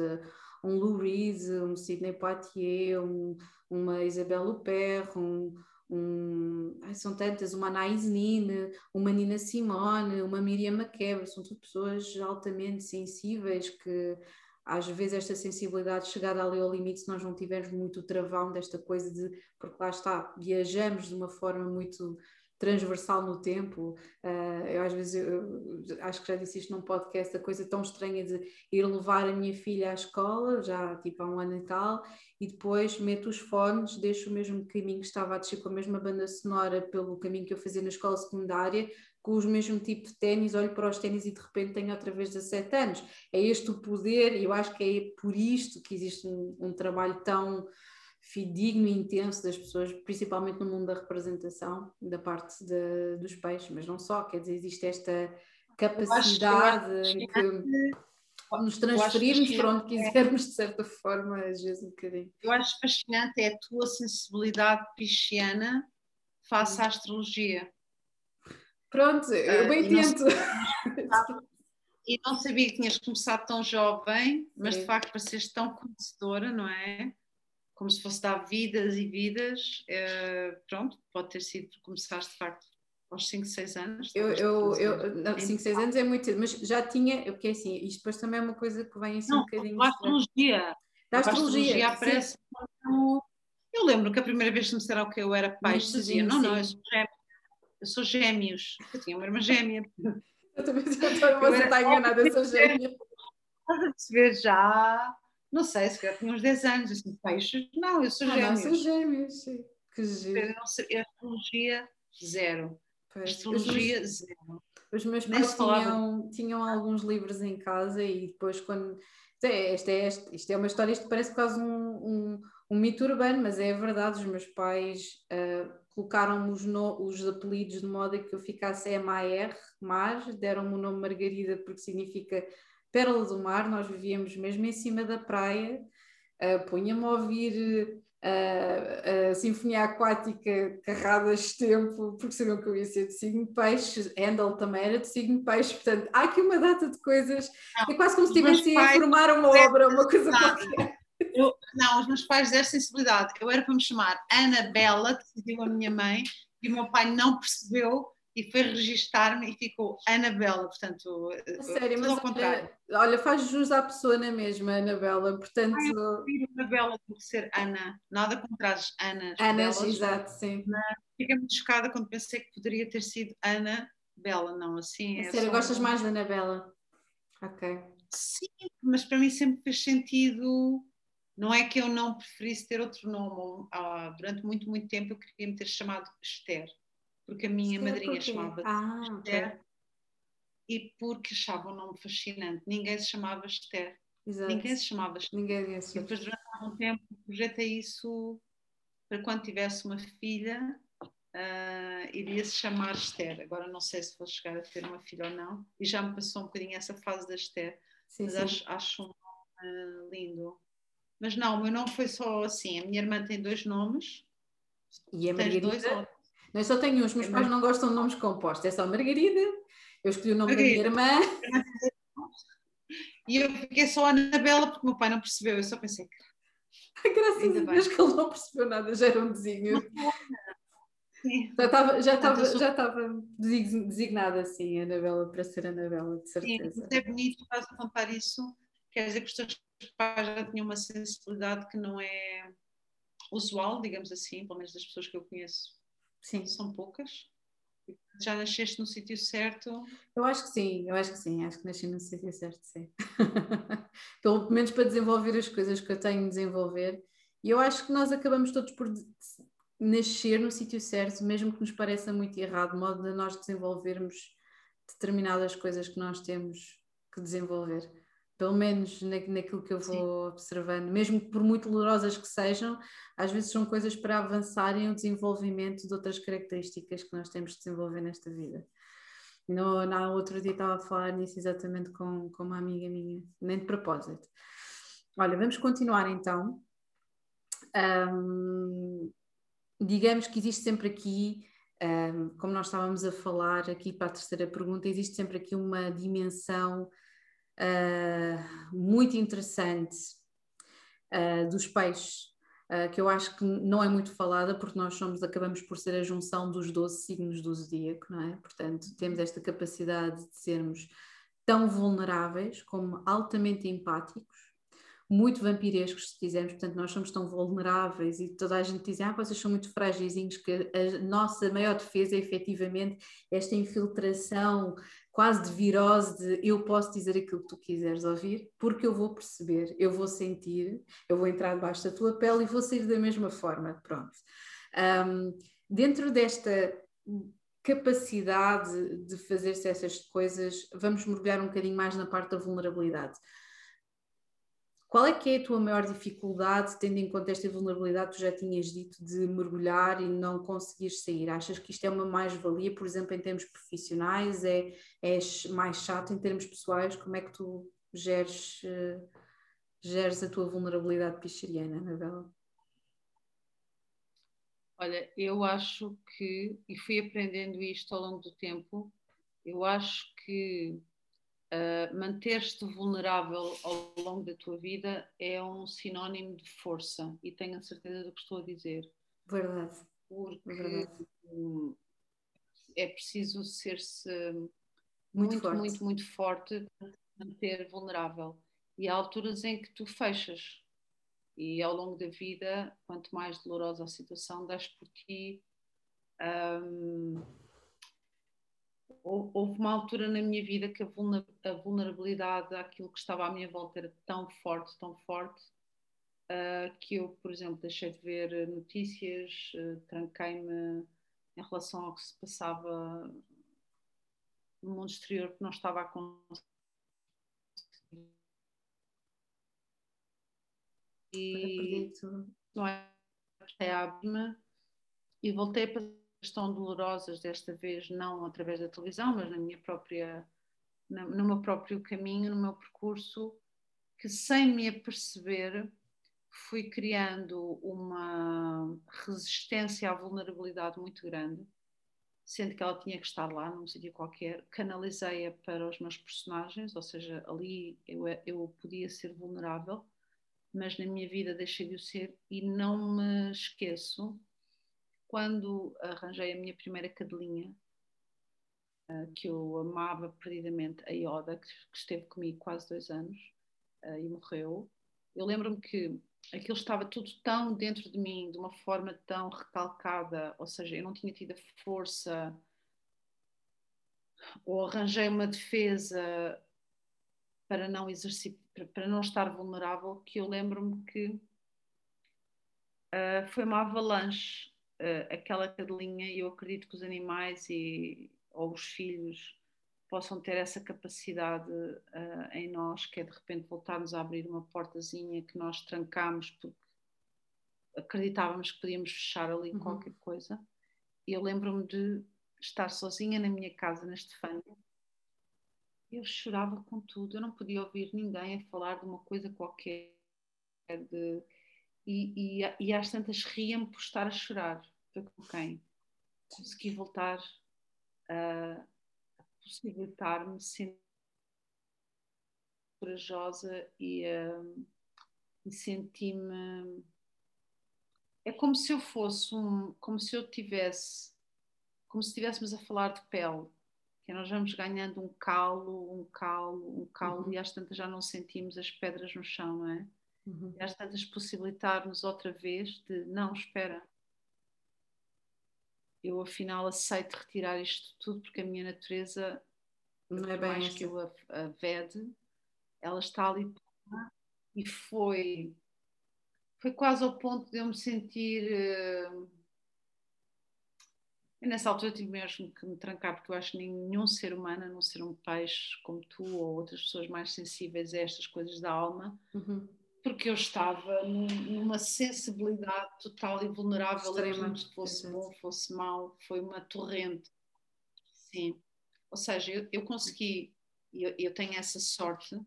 um Lou Reed, um Sidney Poitier, um, uma Isabelle Huppert, um, um, ai, são tantas, uma Anaïs Nin, uma Nina Simone, uma Miriam Makeba, são tudo pessoas altamente sensíveis que às vezes esta sensibilidade chegada ali ao limite se nós não tivermos muito travão desta coisa de, porque lá está, viajamos de uma forma muito transversal no tempo. Uh, eu às vezes eu, acho que já disse isto num podcast, a coisa tão estranha de ir levar a minha filha à escola, já tipo há um ano e tal, e depois meto os fones, deixo o mesmo caminho que estava a descer com a mesma banda sonora pelo caminho que eu fazia na escola secundária, com os mesmo tipo de ténis, olho para os ténis e de repente tenho outra vez 17 anos. É este o poder, e eu acho que é por isto que existe um, um trabalho tão fidedigno e intenso das pessoas, principalmente no mundo da representação, da parte de, dos peixes, mas não só, quer dizer, existe esta capacidade em que nos transferirmos para onde quisermos, de certa forma, às vezes um bocadinho. Eu acho fascinante é a tua sensibilidade pisciana face à astrologia. Pronto, eu ah, bem uh, tento. E não sabia que tinhas começado tão jovem, mas de facto pareceste tão conhecedora, não é? Como se fosse dar vidas e vidas. Uh, pronto, pode ter sido, começaste de facto aos 5, 6 anos. Eu, eu, eu 5, 6 anos é muito mas já tinha, porque assim, isto depois também é uma coisa que vem assim não, um bocadinho. Da astrologia. Da astrologia. aparece como... Eu lembro que a primeira vez que me disseram que eu era peixe, dizia, não, não, eu sou gêmeos. Eu sou gêmeos. Eu tinha uma irmã gêmea. eu também estou, você está enganada, eu sou gêmea. Estás a perceber já não sei, se calhar tinha uns 10 anos, assim, peixes. Não, eu sou ah, gêmeos. Não, sou gêmeos, sim. Que giro. Astrologia, zero. Pois, astrologia, os, zero. Os meus pais tinham, tinham alguns livros em casa e depois quando É, isto, é, isto é uma história, isto parece quase um, um, um mito urbano, mas é verdade, os meus pais uh, colocaram-me os, os apelidos de modo a que eu ficasse M-A-R, Mar, deram-me o nome Margarida porque significa Pérola do Mar, nós vivíamos mesmo em cima da praia, uh, punha-me a ouvir a, a Sinfonia Aquática Carradas Tempo, porque sabiam que eu ia ser de signo peixe, Handel também era de signo peixe, portanto há aqui uma data de coisas, não, é quase como se estivessem a formar uma obra, uma coisa qualquer. Eu, não, os meus pais deram sensibilidade. Eu era para me chamar Ana Bela, decidiu a minha mãe, e o meu pai não percebeu e foi registar-me e ficou Anabela, portanto, eh, Sério, mas ao contrário. Olha, faz jus à pessoa na mesma, Anabela, portanto... Ai, eu prefiro Anabela do que ser Ana, nada contra as Anas. Anas, exato, sim. Fiquei muito chocada quando pensei que poderia ter sido Ana Bela, não assim. É Sério, gostas mais da Anabela? Ok. Sim, mas para mim sempre fez sentido... Não é que eu não preferisse ter outro nome. Ah, durante muito, muito tempo eu queria me ter chamado Esther porque a minha Esther madrinha chamava-se ah, Esther okay. e porque achava o nome fascinante. Ninguém se chamava Esther. Exato. Ninguém se chamava Esther. Ninguém e depois, durante algum tempo, projetei isso para quando tivesse uma filha, uh, iria se chamar Esther. Agora não sei se vou chegar a ter uma filha ou não, e já me passou um bocadinho essa fase da Esther, sim, mas sim. Acho, acho um nome uh, lindo. Mas não, o meu nome foi só assim. A minha irmã tem dois nomes. E a Margarida? Dois, eu só tenho uns, meus pais não gostam de nomes compostos, é só Margarida, eu escolhi o nome Margarida. da minha irmã. E eu fiquei só Anabela porque o meu pai não percebeu, eu só pensei que. Graças Ainda a Deus bem. que ele não percebeu nada, já era um desenho. Já estava, já estava, já estava designada assim, Anabela, para ser Anabela, de certeza. Sim, é bonito, a contar isso, quer dizer que os teus pais já tinham uma sensibilidade que não é usual, digamos assim, pelo menos das pessoas que eu conheço Sim. São poucas? Já nasceste no sítio certo? Eu acho que sim, eu acho que sim, acho que nasci no sítio certo, sim. Pelo menos para desenvolver as coisas que eu tenho de desenvolver. E eu acho que nós acabamos todos por nascer no sítio certo, mesmo que nos pareça muito errado, modo de nós desenvolvermos determinadas coisas que nós temos que desenvolver pelo menos na, naquilo que eu vou Sim. observando, mesmo por muito dolorosas que sejam, às vezes são coisas para avançarem o desenvolvimento de outras características que nós temos de desenvolver nesta vida. No, no outro dia estava a falar nisso exatamente com, com uma amiga minha, nem de propósito. Olha, vamos continuar então. Um, digamos que existe sempre aqui, um, como nós estávamos a falar aqui para a terceira pergunta, existe sempre aqui uma dimensão uh, muito interessante uh, dos peixes, uh, que eu acho que não é muito falada, porque nós somos, acabamos por ser a junção dos 12 signos do zodíaco, não é? Portanto, temos esta capacidade de sermos tão vulneráveis como altamente empáticos, muito vampirescos, se quisermos, portanto, nós somos tão vulneráveis e toda a gente diz, ah, vocês são muito frágeis, que a nossa maior defesa é efetivamente esta infiltração quase de virose de eu posso dizer aquilo que tu quiseres ouvir, porque eu vou perceber, eu vou sentir, eu vou entrar debaixo da tua pele e vou sair da mesma forma, pronto. Um, dentro desta capacidade de fazer-se essas coisas, vamos mergulhar um bocadinho mais na parte da vulnerabilidade. Qual é que é a tua maior dificuldade, tendo em conta esta vulnerabilidade que tu já tinhas dito, de mergulhar e não conseguir sair? Achas que isto é uma mais-valia, por exemplo, em termos profissionais? É, é mais chato em termos pessoais? Como é que tu geres, uh, geres a tua vulnerabilidade picheriana, Anabela? Olha, eu acho que, e fui aprendendo isto ao longo do tempo, eu acho que Uh, Manter-te vulnerável ao longo da tua vida é um sinónimo de força e tenho a certeza do que estou a dizer. Verdade. Porque Verdade. é preciso ser-se muito, muito, forte. muito, muito forte para manter vulnerável. E há alturas em que tu fechas. E ao longo da vida, quanto mais dolorosa a situação, das por ti. Um, houve uma altura na minha vida que a vulnerabilidade àquilo que estava à minha volta era tão forte, tão forte, uh, que eu, por exemplo, deixei de ver notícias, uh, tranquei-me em relação ao que se passava no mundo exterior, que não estava a conseguir. E não é? Até abrir-me e voltei para tão dolorosas desta vez não através da televisão mas na minha própria no meu próprio caminho no meu percurso que sem me aperceber fui criando uma resistência à vulnerabilidade muito grande sendo que ela tinha que estar lá num sítio qualquer, canalizei-a para os meus personagens, ou seja, ali eu, eu podia ser vulnerável, mas na minha vida deixei de o ser e não me esqueço quando arranjei a minha primeira cadelinha, eh, que eu amava perdidamente, a Yoda, que esteve comigo quase dois anos eh, e morreu. Eu lembro-me que aquilo estava tudo tão dentro de mim, de uma forma tão recalcada, ou seja, eu não tinha tido a força ou arranjei uma defesa para não exercer, para não estar vulnerável, que eu lembro-me que uh, foi uma avalanche, uh, aquela cadelinha, e eu acredito que os animais e, ou os filhos possam ter essa capacidade uh, em nós, que é de repente voltarmos a abrir uma portazinha que nós trancámos porque acreditávamos que podíamos fechar ali uhum. qualquer coisa. E eu lembro-me de estar sozinha na minha casa, neste fã. Eu chorava com tudo, eu não podia ouvir ninguém a falar de uma coisa qualquer. De... E, e, e às tantas ria-me por estar a chorar. Foi com quem? Consegui voltar a possibilitar-me sentir corajosa e, uh, e senti-me. É como se eu fosse um. como se eu tivesse. como se estivéssemos a falar de pele. Que nós vamos ganhando um calo, um calo, um calo, uhum. e às tantas já não sentimos as pedras no chão, não é? Uhum. E às tantas possibilitar-nos outra vez de não, espera, eu afinal aceito retirar isto tudo porque a minha natureza, não é bem mais essa. que eu a, a vede, ela está ali e foi foi quase ao ponto de eu me sentir uh, nessa altura tive mesmo que me trancar porque eu acho que nenhum ser humano, a não ser um peixe como tu ou outras pessoas mais sensíveis a estas coisas da alma, uhum porque eu estava numa sensibilidade total e vulnerável Extrema. a tudo, fosse bom, fosse mau, foi uma torrente. Sim. Ou seja, eu, eu consegui, eu, eu, tenho essa sorte,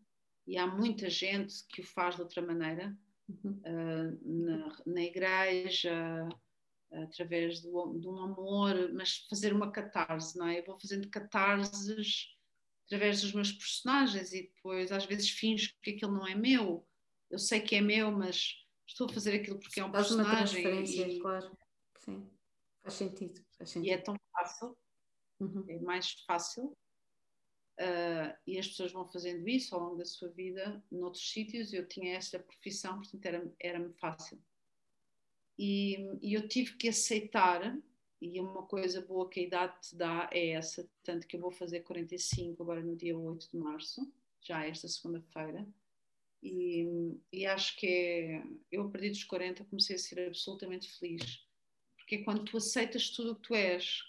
e há muita gente que o faz de outra maneira, uhum. uh, na, na igreja, através do, de um amor, mas fazer uma catarse, não é? Eu vou fazendo catarses através dos meus personagens e depois às vezes finjo que aquilo não é meu eu sei que é meu, mas estou a fazer aquilo porque é um Faz personagem. Uma transferência, e, claro. Sim, faz sentido, faz sentido. E é tão fácil, uhum. é mais fácil. Uh, e as pessoas vão fazendo isso ao longo da sua vida noutros sítios. Eu tinha esta profissão, portanto era-me era fácil. E, e, eu tive que aceitar, e uma coisa boa que a idade te dá é essa, tanto que eu vou fazer 45 agora no dia 8 de março, já esta segunda-feira. E, e, acho que é, eu a partir dos 40 comecei a ser absolutamente feliz. Porque é quando tu aceitas tudo o que tu és.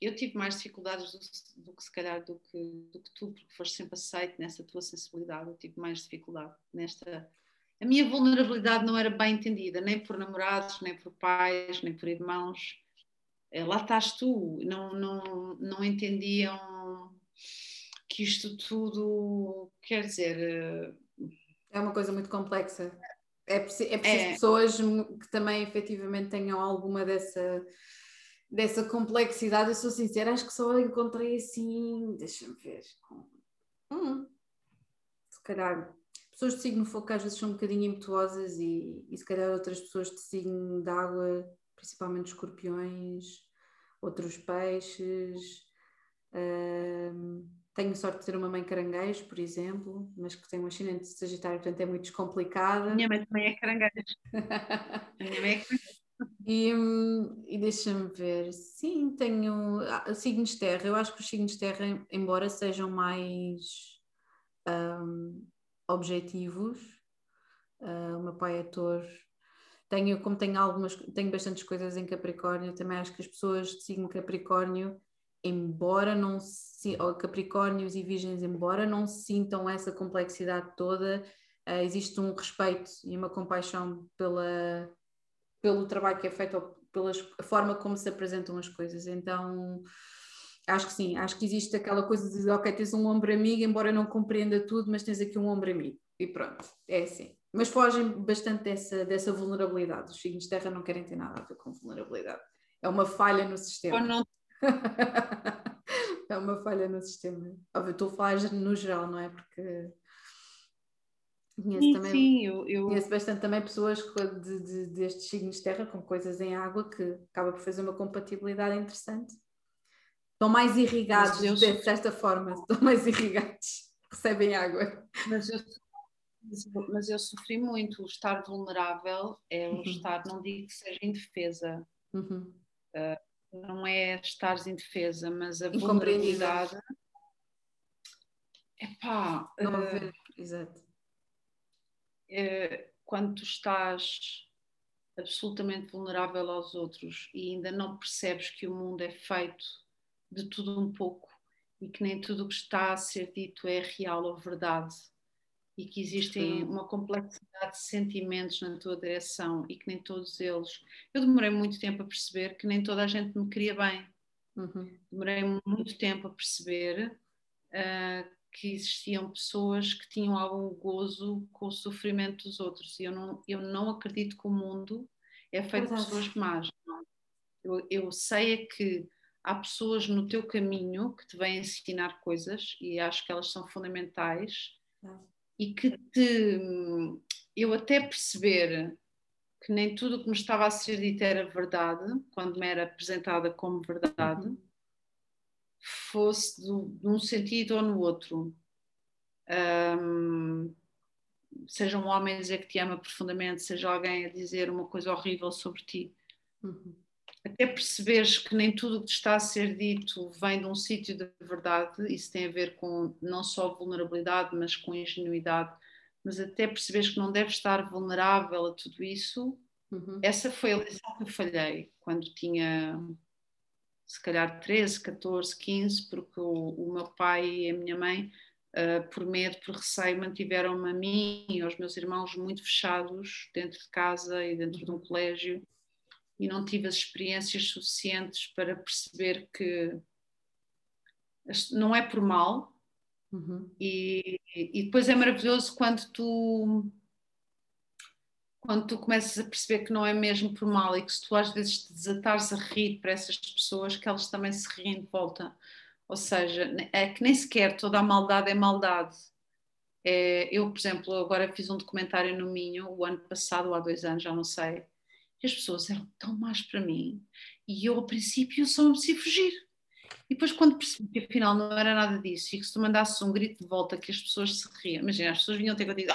Eu tive mais dificuldades do, do, que se calhar do que, do que tu porque foste sempre aceito nessa tua sensibilidade. Eu tive mais dificuldade nesta. A minha vulnerabilidade não era bem entendida nem por namorados, nem por pais nem por irmãos. Eh, lá estás tu. Não, não, não entendiam que isto tudo quer dizer. Eh, é uma coisa muito complexa. É, preciso, é preciso é. pessoas que também efetivamente tenham alguma dessa, dessa complexidade. Eu sou sincera, acho que só encontrei assim. Deixa-me ver. Hum, se calhar pessoas de signo fogo às vezes são um bocadinho impetuosas e, e se calhar outras pessoas de signo de água, principalmente escorpiões, outros peixes. Hum, tenho sorte de ter uma mãe caranguejo, por exemplo, mas que tem um ascendente de Sagitário, portanto é muito descomplicada. Minha mãe também é caranguejo. Minha mãe é caranguejo. E, e deixa-me ver, sim, tenho ah, signos terra. Eu acho que os signos terra, embora sejam mais um, objetivos, uh, o meu pai é ator, tenho, como tenho algumas, tenho bastantes coisas em Capricórnio, também acho que as pessoas de signo Capricórnio embora não se, Capricórnios e Virgens, embora não sintam essa complexidade toda, uh, existe um respeito e uma compaixão pela, pelo trabalho que é feito ou pela forma como se apresentam as coisas. Então, acho que sim, acho que existe aquela coisa de, ok, tens um ombro amigo, embora não compreenda tudo, mas tens aqui um ombro amigo. E pronto, é assim. Mas fogem bastante dessa, dessa vulnerabilidade. Os signos de terra não querem ter nada a ver com vulnerabilidade. É uma falha no sistema. Ou não é uma falha no sistema. Óbvio, estou a falar no geral, não é? Porque conheço sim, também sim, eu, eu... conheço bastante também pessoas de, de, destes signos de terra com coisas em água que acaba por fazer uma compatibilidade interessante. Estão mais irrigados eu... desta forma, estão mais irrigados, recebem água. Mas eu, mas eu sofri muito. O estar vulnerável é o uhum. estar, não digo que seja indefesa. Uhum. Uh, não é estar em defesa, mas a vulnerabilidade. Epá, não uh, exato. Uh, quando tu estás absolutamente vulnerável aos outros e ainda não percebes que o mundo é feito de tudo um pouco e que nem tudo o que está a ser dito é real ou verdade e que existem uma complexidade de sentimentos na tua direção e que nem todos eles. Eu demorei muito tempo a perceber que nem toda a gente me queria bem. Uhum. Demorei muito tempo a perceber uh, que existiam pessoas que tinham algum gozo com o sofrimento dos outros. E eu não, eu não acredito que o mundo é feito de pessoas más. Eu, eu sei é que há pessoas no teu caminho que te vêm ensinar coisas e acho que elas são fundamentais e que te, eu até perceber que nem tudo o que me estava a ser dito era verdade, quando me era apresentada como verdade, fosse do, de um sentido ou no outro. Um, seja um homem a dizer que te ama profundamente, seja alguém a dizer uma coisa horrível sobre ti. Uhum até perceberes que nem tudo o que está a ser dito vem de um sítio de verdade, isso tem a ver com não só vulnerabilidade, mas com ingenuidade, mas até perceberes que não deves estar vulnerável a tudo isso, uhum. essa foi a lição que eu falhei quando tinha se calhar 13, 14, 15, porque o, o meu pai e a minha mãe, uh, por medo, por receio, mantiveram-me a mim e aos meus irmãos muito fechados dentro de casa e dentro de um colégio e não tive as experiências suficientes para perceber que não é por mal. Uhum. E, e depois é maravilhoso quando tu quando tu começas a perceber que não é mesmo por mal e que se tu às vezes te desatares a rir para essas pessoas, que elas também se riem de volta. Ou seja, é que nem sequer toda a maldade é maldade. É, eu, por exemplo, agora fiz um documentário no Minho, o ano passado, ou há dois anos, já não sei, e as pessoas eram tão más para mim e eu, ao princípio, só me apetecia fugir. E depois, quando percebi que afinal não era nada disso e que se tu mandasses um grito de volta que as pessoas se riam, imagina, as pessoas vinham ter contigo,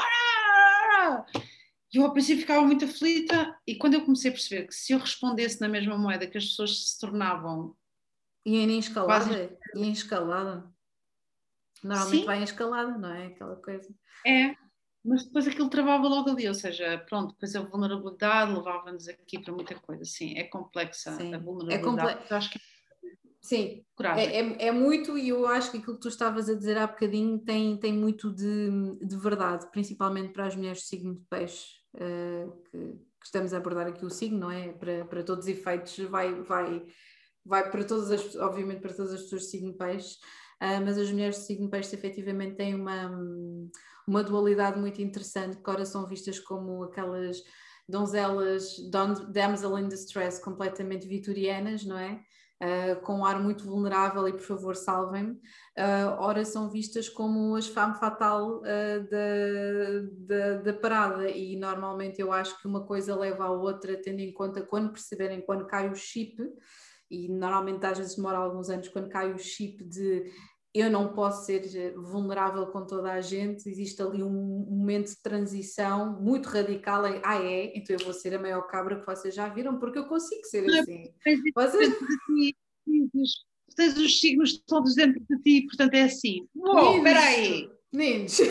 e eu ao princípio ficava muito aflita e quando eu comecei a perceber que se eu respondesse na mesma moeda que as pessoas se tornavam e em escalada, quase... e em escalada normalmente Sim. vai em escalada, não é? Aquela coisa é, mas depois aquilo travava logo ali, ou seja, pronto, depois a vulnerabilidade levava-nos aqui para muita coisa, sim, é complexa sim. a é vulnerabilidade. É comple... acho que Sim, é, é, é, muito, e eu acho que aquilo que tu estavas a dizer há bocadinho tem, tem muito de, de verdade, principalmente para as mulheres do signo de peixe, uh, que, que, estamos a abordar aqui o signo, não é? Para, para todos os efeitos, vai, vai, vai para todas as, obviamente para todas as pessoas de signo de peixe, uh, mas as mulheres de signo de peixe efetivamente têm uma uma dualidade muito interessante, que ora são vistas como aquelas donzelas, damsel in distress, completamente vitorianas, não é? Uh, com um ar muito vulnerável e por favor salvem-me, uh, ora são vistas como as femme fatal uh, da, da, da, parada e normalmente eu acho que uma coisa leva à outra tendo em conta quando perceberem quando cai o chip e normalmente às vezes demora alguns anos quando cai o chip de eu não posso ser eh, vulnerável com toda a gente, existe ali um momento de transição muito radical em, ah é, então eu vou ser a maior cabra que vocês já viram, porque eu consigo ser assim. Vocês... Tens os signos todos dentro de ti, portanto é assim. Oh, espera aí. Ninja.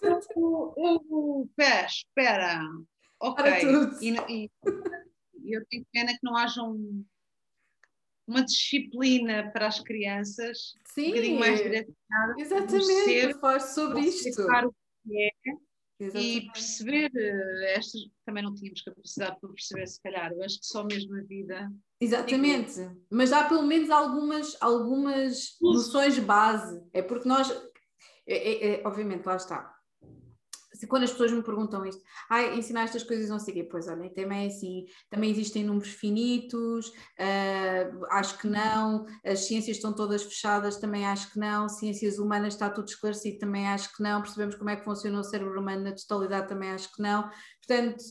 Espera, espera. Ok. E, e, eu tenho pena que não haja um uma disciplina para as crianças Sim, um bocadinho mais direcionada. Exatamente, faz sobre isto. O que é, Exatamente. E perceber eh, estas, também não tínhamos capacidade para perceber, se calhar, eu acho que só mesmo a vida. Exatamente, mas há pelo menos algumas, algumas noções base. É porque nós, é, é, é, obviamente, lá está quando as pessoas me perguntam isto, ah, ensinar estas coisas não sei pois olha, também é assim, também existem números finitos, uh, acho que não, as ciências estão todas fechadas, também acho que não, ciências humanas está tudo esclarecido, também acho que não, percebemos como é que funciona o cérebro humano na totalidade, também acho que não, portanto,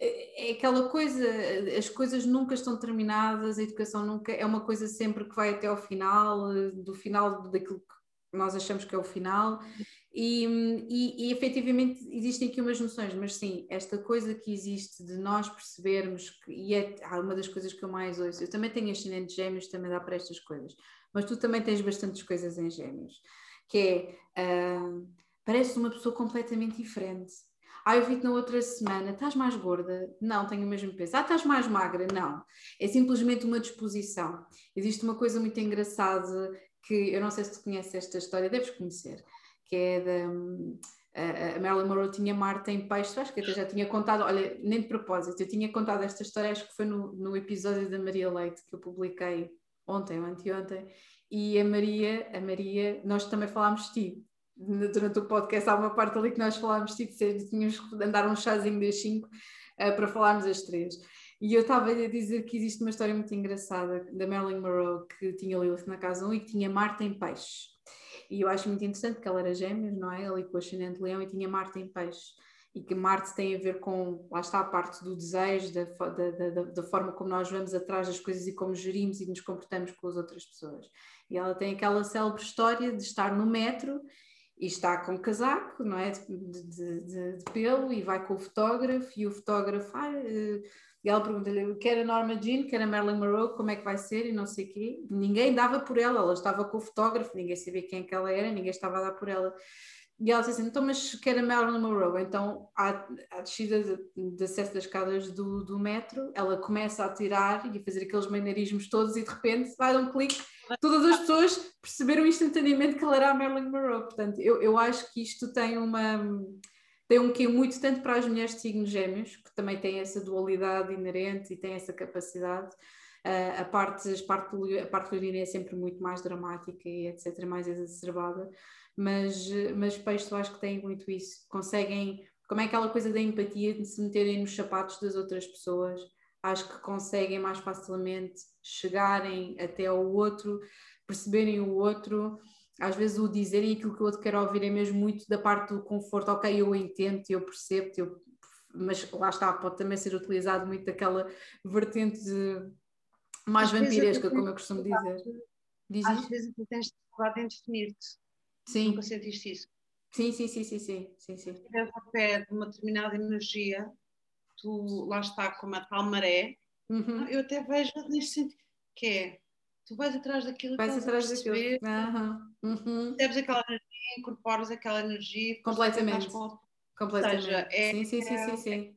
é, é aquela coisa, as coisas nunca estão terminadas, a educação nunca é uma coisa sempre que vai até ao final, do final daquilo que nós achamos que é o final, e, e, e efetivamente existem aqui umas noções, mas sim, esta coisa que existe de nós percebermos, que, e é uma das coisas que eu mais ouço, eu também tenho ascendente gêmeos, também dá para estas coisas, mas tu também tens bastantes coisas em gêmeos, que é, uh, parece uma pessoa completamente diferente. Ah, eu vi-te na outra semana, estás mais gorda? Não, tenho o mesmo peso. Ah, estás mais magra? Não. É simplesmente uma disposição. Existe uma coisa muito engraçada que eu não sei se tu conheces esta história, deves conhecer, que é da. A Marilyn Monroe tinha Marta em peixe, acho que até já tinha contado, olha, nem de propósito, eu tinha contado esta história, acho que foi no, no episódio da Maria Leite que eu publiquei ontem ou anteontem, e a Maria, a Maria, nós também falámos de ti, durante o podcast há uma parte ali que nós falámos de ti, tínhamos que andar um chazinho das 5 uh, para falarmos as três. E eu estava a dizer que existe uma história muito engraçada da Marilyn Monroe que tinha Lilith na casa 1 e que tinha Marta em peixe. E eu acho muito interessante que ela era gêmeos, não é? Ali com o ascendente leão e tinha Marte em peixe. E que Marte tem a ver com, lá está a parte do desejo, da, da, da, da forma como nós vamos atrás das coisas e como gerimos e nos comportamos com as outras pessoas. E ela tem aquela célebre história de estar no metro e está com casaco, não é? De, de, de, de pelo e vai com o fotógrafo e o fotógrafo, ah, e ela pergunta-lhe, quer a Norma Jean, quer a Marilyn Monroe, como é que vai ser e não sei o quê. Ninguém dava por ela, ela estava com o fotógrafo, ninguém sabia quem é que ela era, ninguém estava a dar por ela. E ela disse assim, então, mas quer a Marilyn Monroe? Então, à, à descida de, acesso das escadas do, do metro, ela começa a tirar e a fazer aqueles maneirismos todos e de repente vai um clique, todas as pessoas perceberam instantaneamente que ela era a Marilyn Monroe. Portanto, eu, eu acho que isto tem uma tem um que muito tanto para as mulheres de signos gêmeos, que também têm essa dualidade inerente e têm essa capacidade. Uh, a parte, a parte, a parte é sempre muito mais dramática e etc, mais exacerbada, mas, mas peixes eu acho que têm muito isso, conseguem, como é aquela coisa da empatia de se meterem nos sapatos das outras pessoas, acho que conseguem mais facilmente chegarem até ao outro, perceberem o outro às vezes o dizerem aquilo que o outro quer ouvir é mesmo muito da parte do conforto, ok, eu entendo, eu percebo, eu, mas lá está, pode também ser utilizado muito daquela vertente de, mais às vampiresca, como eu costumo dizer. Diz às vezes tu tens dificuldade em definir-te. Sim. Nunca sentiste isso? Sim, sim, sim, sim, sim, sim, sim. Se ao pé de uma determinada energia, tu lá está com uma tal maré, uhum. eu até vejo neste sentido, que é tu vais atrás daquilo vais que atrás daquilo. Uhum. Uhum. Recebes aquela energia, incorporas aquela energia. Completamente. Com... Completamente. Seja, é, sim, sim, sim, sim, sim.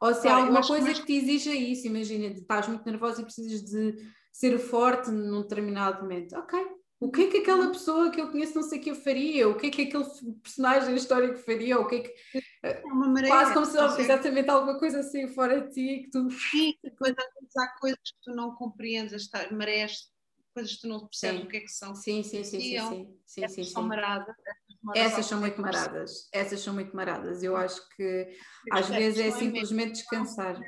Ou se há alguma coisa que, te exija isso, imagina, estás muito nervosa e precisas de ser forte num determinado momento. Ok, o que é que aquela pessoa que eu conheço não sei o que eu faria, o que é que aquele personagem histórico faria, o que é que. É uma quase como se exatamente alguma coisa assim fora de ti que tu. Sim, depois há coisas que tu não compreendes, marés coisas que tu não percebes sim. o que é que são. Sim, sim, sim, sim, sim, sim, sim, são maradas. Essas são muito maradas, essas são muito maradas. Eu acho que às vezes é, é simplesmente descansar.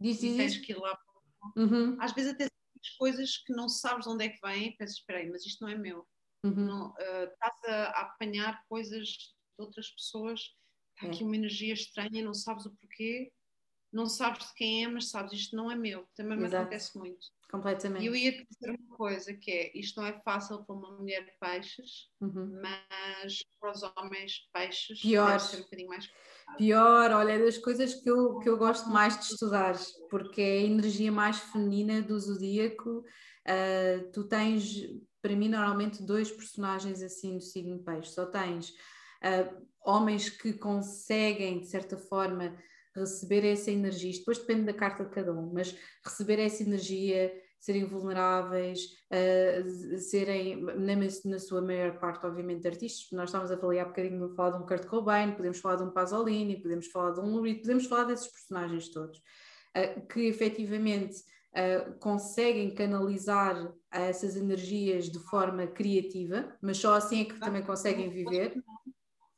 Diz, diz, diz. que ir lá. Uhum. Às vezes até coisas que não sabes de onde é que vêm e pensas, espera aí, mas isto não é meu. Uhum. Não, uh, estás a, a, apanhar coisas de outras pessoas, está aqui é. uma energia estranha, não sabes o porquê, não sabes de quem é, mas sabes, isto não é meu. Também me acontece muito. Completamente. E eu ia dizer uma coisa, que é, isto não é fácil para uma mulher de peixes, uhum. mas para os homens peixes Pior. ser um bocadinho mais Pior, olha, é das coisas que eu, que eu gosto mais de estudar, porque é a energia mais feminina do zodíaco. Uh, tu tens, para mim, normalmente dois personagens assim do signo peixe. Só tens uh, homens que conseguem, de certa forma, receber essa energia, isto depois depende da carta de cada um, mas receber essa energia serem vulneráveis, uh, serem, na, na, sua maior parte, obviamente, artistas. Nós estávamos a falar há bocadinho, falar de um Kurt Cobain, podemos falar de um Pasolini, podemos falar de um Lou podemos falar desses personagens todos, uh, que efetivamente uh, conseguem canalizar essas energias de forma criativa, mas só assim é que também conseguem viver.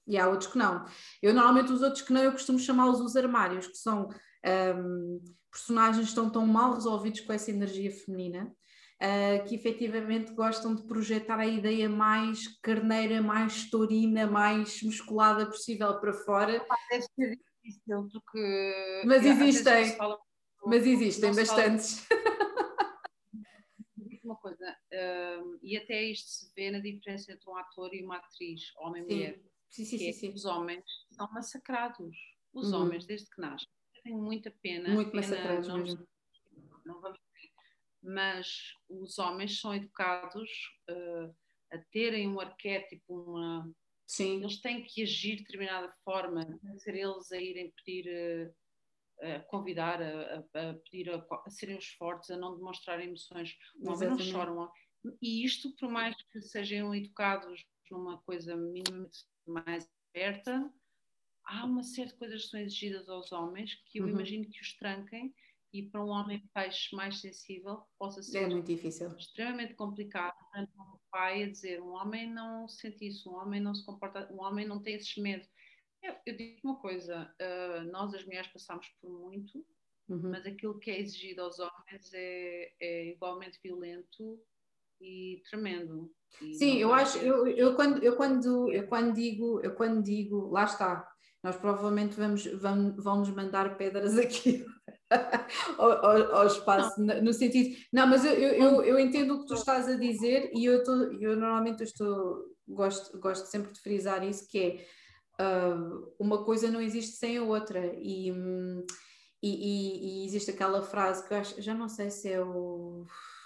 E há outros que não. Eu normalmente os outros que não, eu costumo chamá-los os armários, que são um, personagens estão tão mal resolvidos com essa energia feminina uh, que efetivamente gostam de projetar a ideia mais carneira, mais taurina, mais musculada possível para fora. Deve ser difícil, porque. Mas existem. Mas existem bastantes. Uma coisa, uh, e até isto se vê na diferença entre um ator e uma atriz, homem e mulher. Sim, sim, sim, é sim, Os homens são massacrados. Os uhum. homens, desde que nascem, tenho muita pena. Muito pena, massacrados não, mesmo. Não vamos mas os homens são educados uh, a terem um arquétipo, uma. Sim. Eles têm que agir de determinada forma, ser eles a irem pedir, uh, a convidar, a, a pedir a, a, serem os fortes, a não demonstrar emoções. O homem não choram. E isto, por mais que sejam educados numa coisa minimamente mais aberta, há uma série de coisas que são exigidas aos homens que eu uhum. imagino que os tranquem e para um homem peixe mais sensível possa ser é muito difícil. extremamente complicado um pai a dizer um homem não sente isso, um homem não se comporta, um homem não tem esses medos. Eu, eu digo uma coisa, uh, nós as mulheres passamos por muito, uhum. mas aquilo que é exigido aos homens é, é igualmente violento e tremendo. E Sim, eu acho, eu, eu, quando, eu, quando, eu quando digo, eu quando digo, lá está, nós provavelmente vamos, vamos, vamos mandar pedras aqui ao, ao, ao, espaço, no, no sentido. Não, mas eu, eu, eu, entendo o que tu estás a dizer e eu, tô, eu normalmente estou, gosto, gosto sempre de frisar isso, que é uh, uma coisa não existe sem a outra. E, e, e, e existe aquela frase que eu acho, já não sei se é o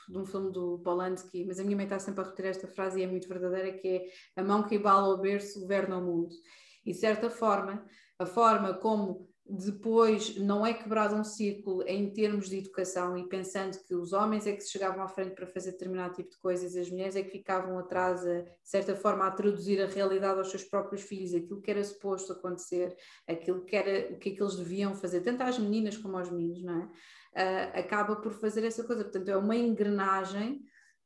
de um filme do Polanski, mas a minha mãe está sempre a repetir esta frase e é muito verdadeira, que é a mão que embala ao berço governa o mundo. E de certa forma, a forma como depois não é quebrado um círculo em termos de educação e pensando que os homens é que se chegavam à frente para fazer determinado tipo de coisas as mulheres é que ficavam atrás, a, de certa forma, a traduzir a realidade aos seus próprios filhos, aquilo que era suposto acontecer, aquilo que era o que é que eles deviam fazer, tanto às meninas como aos meninos, não é? Uh, acaba por fazer essa coisa. Portanto, é uma engrenagem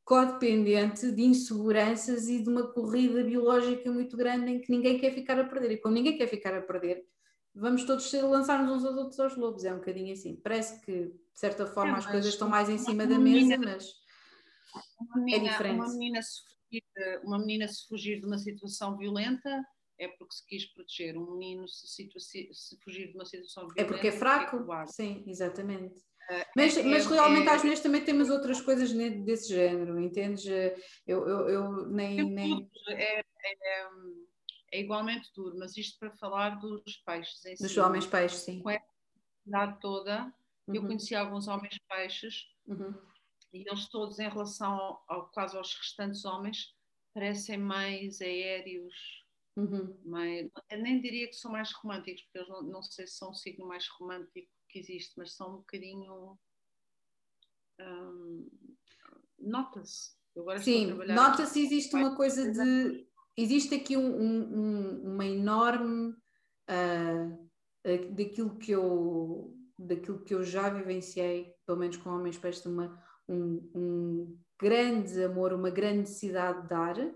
codependente de inseguranças e de uma corrida biológica muito grande em que ninguém quer ficar a perder. E como ninguém quer ficar a perder, vamos todos lançar-nos uns aos outros aos lobos. É um bocadinho assim. Parece que, de certa forma, é, as coisas estão mais em cima da mesa, mas é menina, é diferente. Uma menina, se fugir, uma menina se fugir de uma situação violenta é porque se quis proteger. Um menino se, situa se fugir de uma situação violenta é porque é fraco. É Sim, exatamente. Uh, mas, é, mas realmente é, às vezes também temos outras coisas desse género, entendes? Eu, eu, eu nem. nem... É, é, igualmente duro, mas isto para falar dos peixes em Dos si, homens peixes, sim. Com essa idade toda, uhum. eu conheci alguns homens peixes uhum. e eles todos, em relação ao, ao, quase aos restantes homens, parecem mais aéreos. Uhum. Mais, eu nem diria que são mais românticos, porque eles não, não sei se são o signo mais romântico que existe, mas são um bocadinho. Um, nota-se. Sim, nota-se existe uma coisa de existe aqui um, um, uma enorme uh, daquilo que eu daquilo que eu já vivenciei, pelo menos com homens peixes, uma, um, um grande amor, uma grande necessidade de dar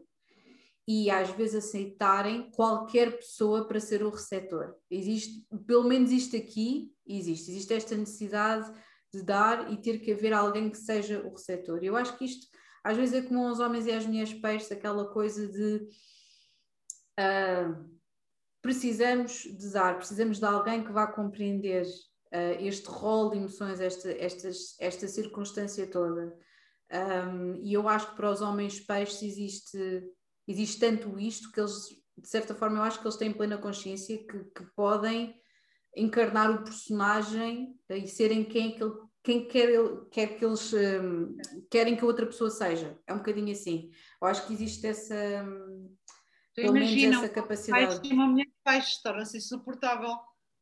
e às vezes aceitarem qualquer pessoa para ser o receptor. Existe, pelo menos isto aqui, existe. Existe esta necessidade de dar e ter que haver alguém que seja o receptor. Eu acho que isto às vezes é como aos homens e às mulheres peixes, aquela coisa de uh, precisamos de dar, precisamos de alguém que vá compreender uh, este rol de emoções, esta, estas, esta circunstância toda. Um, e eu acho que para os homens peixes existe, existe tanto isto que eles, de certa forma, eu acho que eles têm plena consciência que, que podem encarnar o personagem e serem quem, que ele, quem quer, quer que eles um, querem que a outra pessoa seja. É um bocadinho assim. Eu acho que existe essa. Um, pelo menos essa capacidade. Uma mulher de pais torna-se insuportável.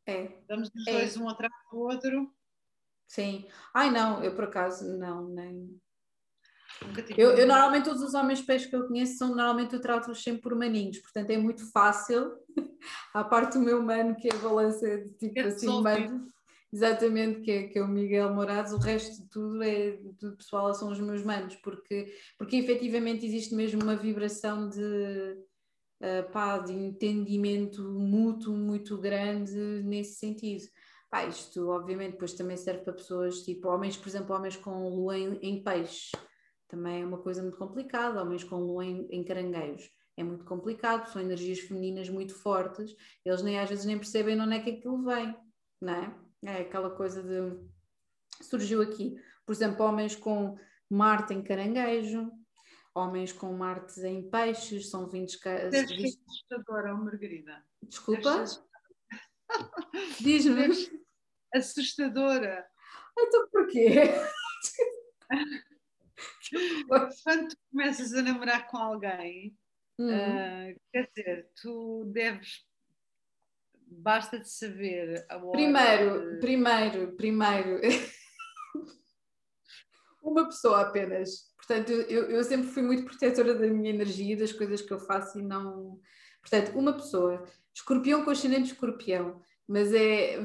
É. Damos os é. dois um atrás do outro. Sim. Ai não, eu por acaso não, nem. Eu, eu, normalmente todos os homens peixes que eu conheço são normalmente eu trato-os sempre por maninhos, portanto é muito fácil, à parte do meu mano que é a balança de tipo é assim, mano, exatamente, que é, que é o Miguel Moraes, o resto de tudo é do pessoal são os meus manos, porque, porque efetivamente existe mesmo uma vibração de, uh, pá, de entendimento mútuo muito grande nesse sentido. Pá, isto obviamente depois também serve para pessoas, tipo homens, por exemplo, homens com lua em, em peixe, também é uma coisa muito complicada, homens com lua em, em caranguejos é muito complicado, são energias femininas muito fortes, eles nem às vezes nem percebem onde é que aquilo vem, não é? É aquela coisa de surgiu aqui, por exemplo, homens com Marte em caranguejo, homens com Marte em peixes, são vindos. Deves ser assustadora, Margarida. Desculpa? Diz-me. Assustadora. Então porquê? Quando tu começas a namorar com alguém, uh, quer dizer, tu deves. Basta de saber a hora Primeiro, primeiro, primeiro. Uma pessoa apenas. Portanto, eu, eu sempre fui muito protetora da minha energia, das coisas que eu faço e não. Portanto, uma pessoa. Escorpião com ascendente escorpião. Mas é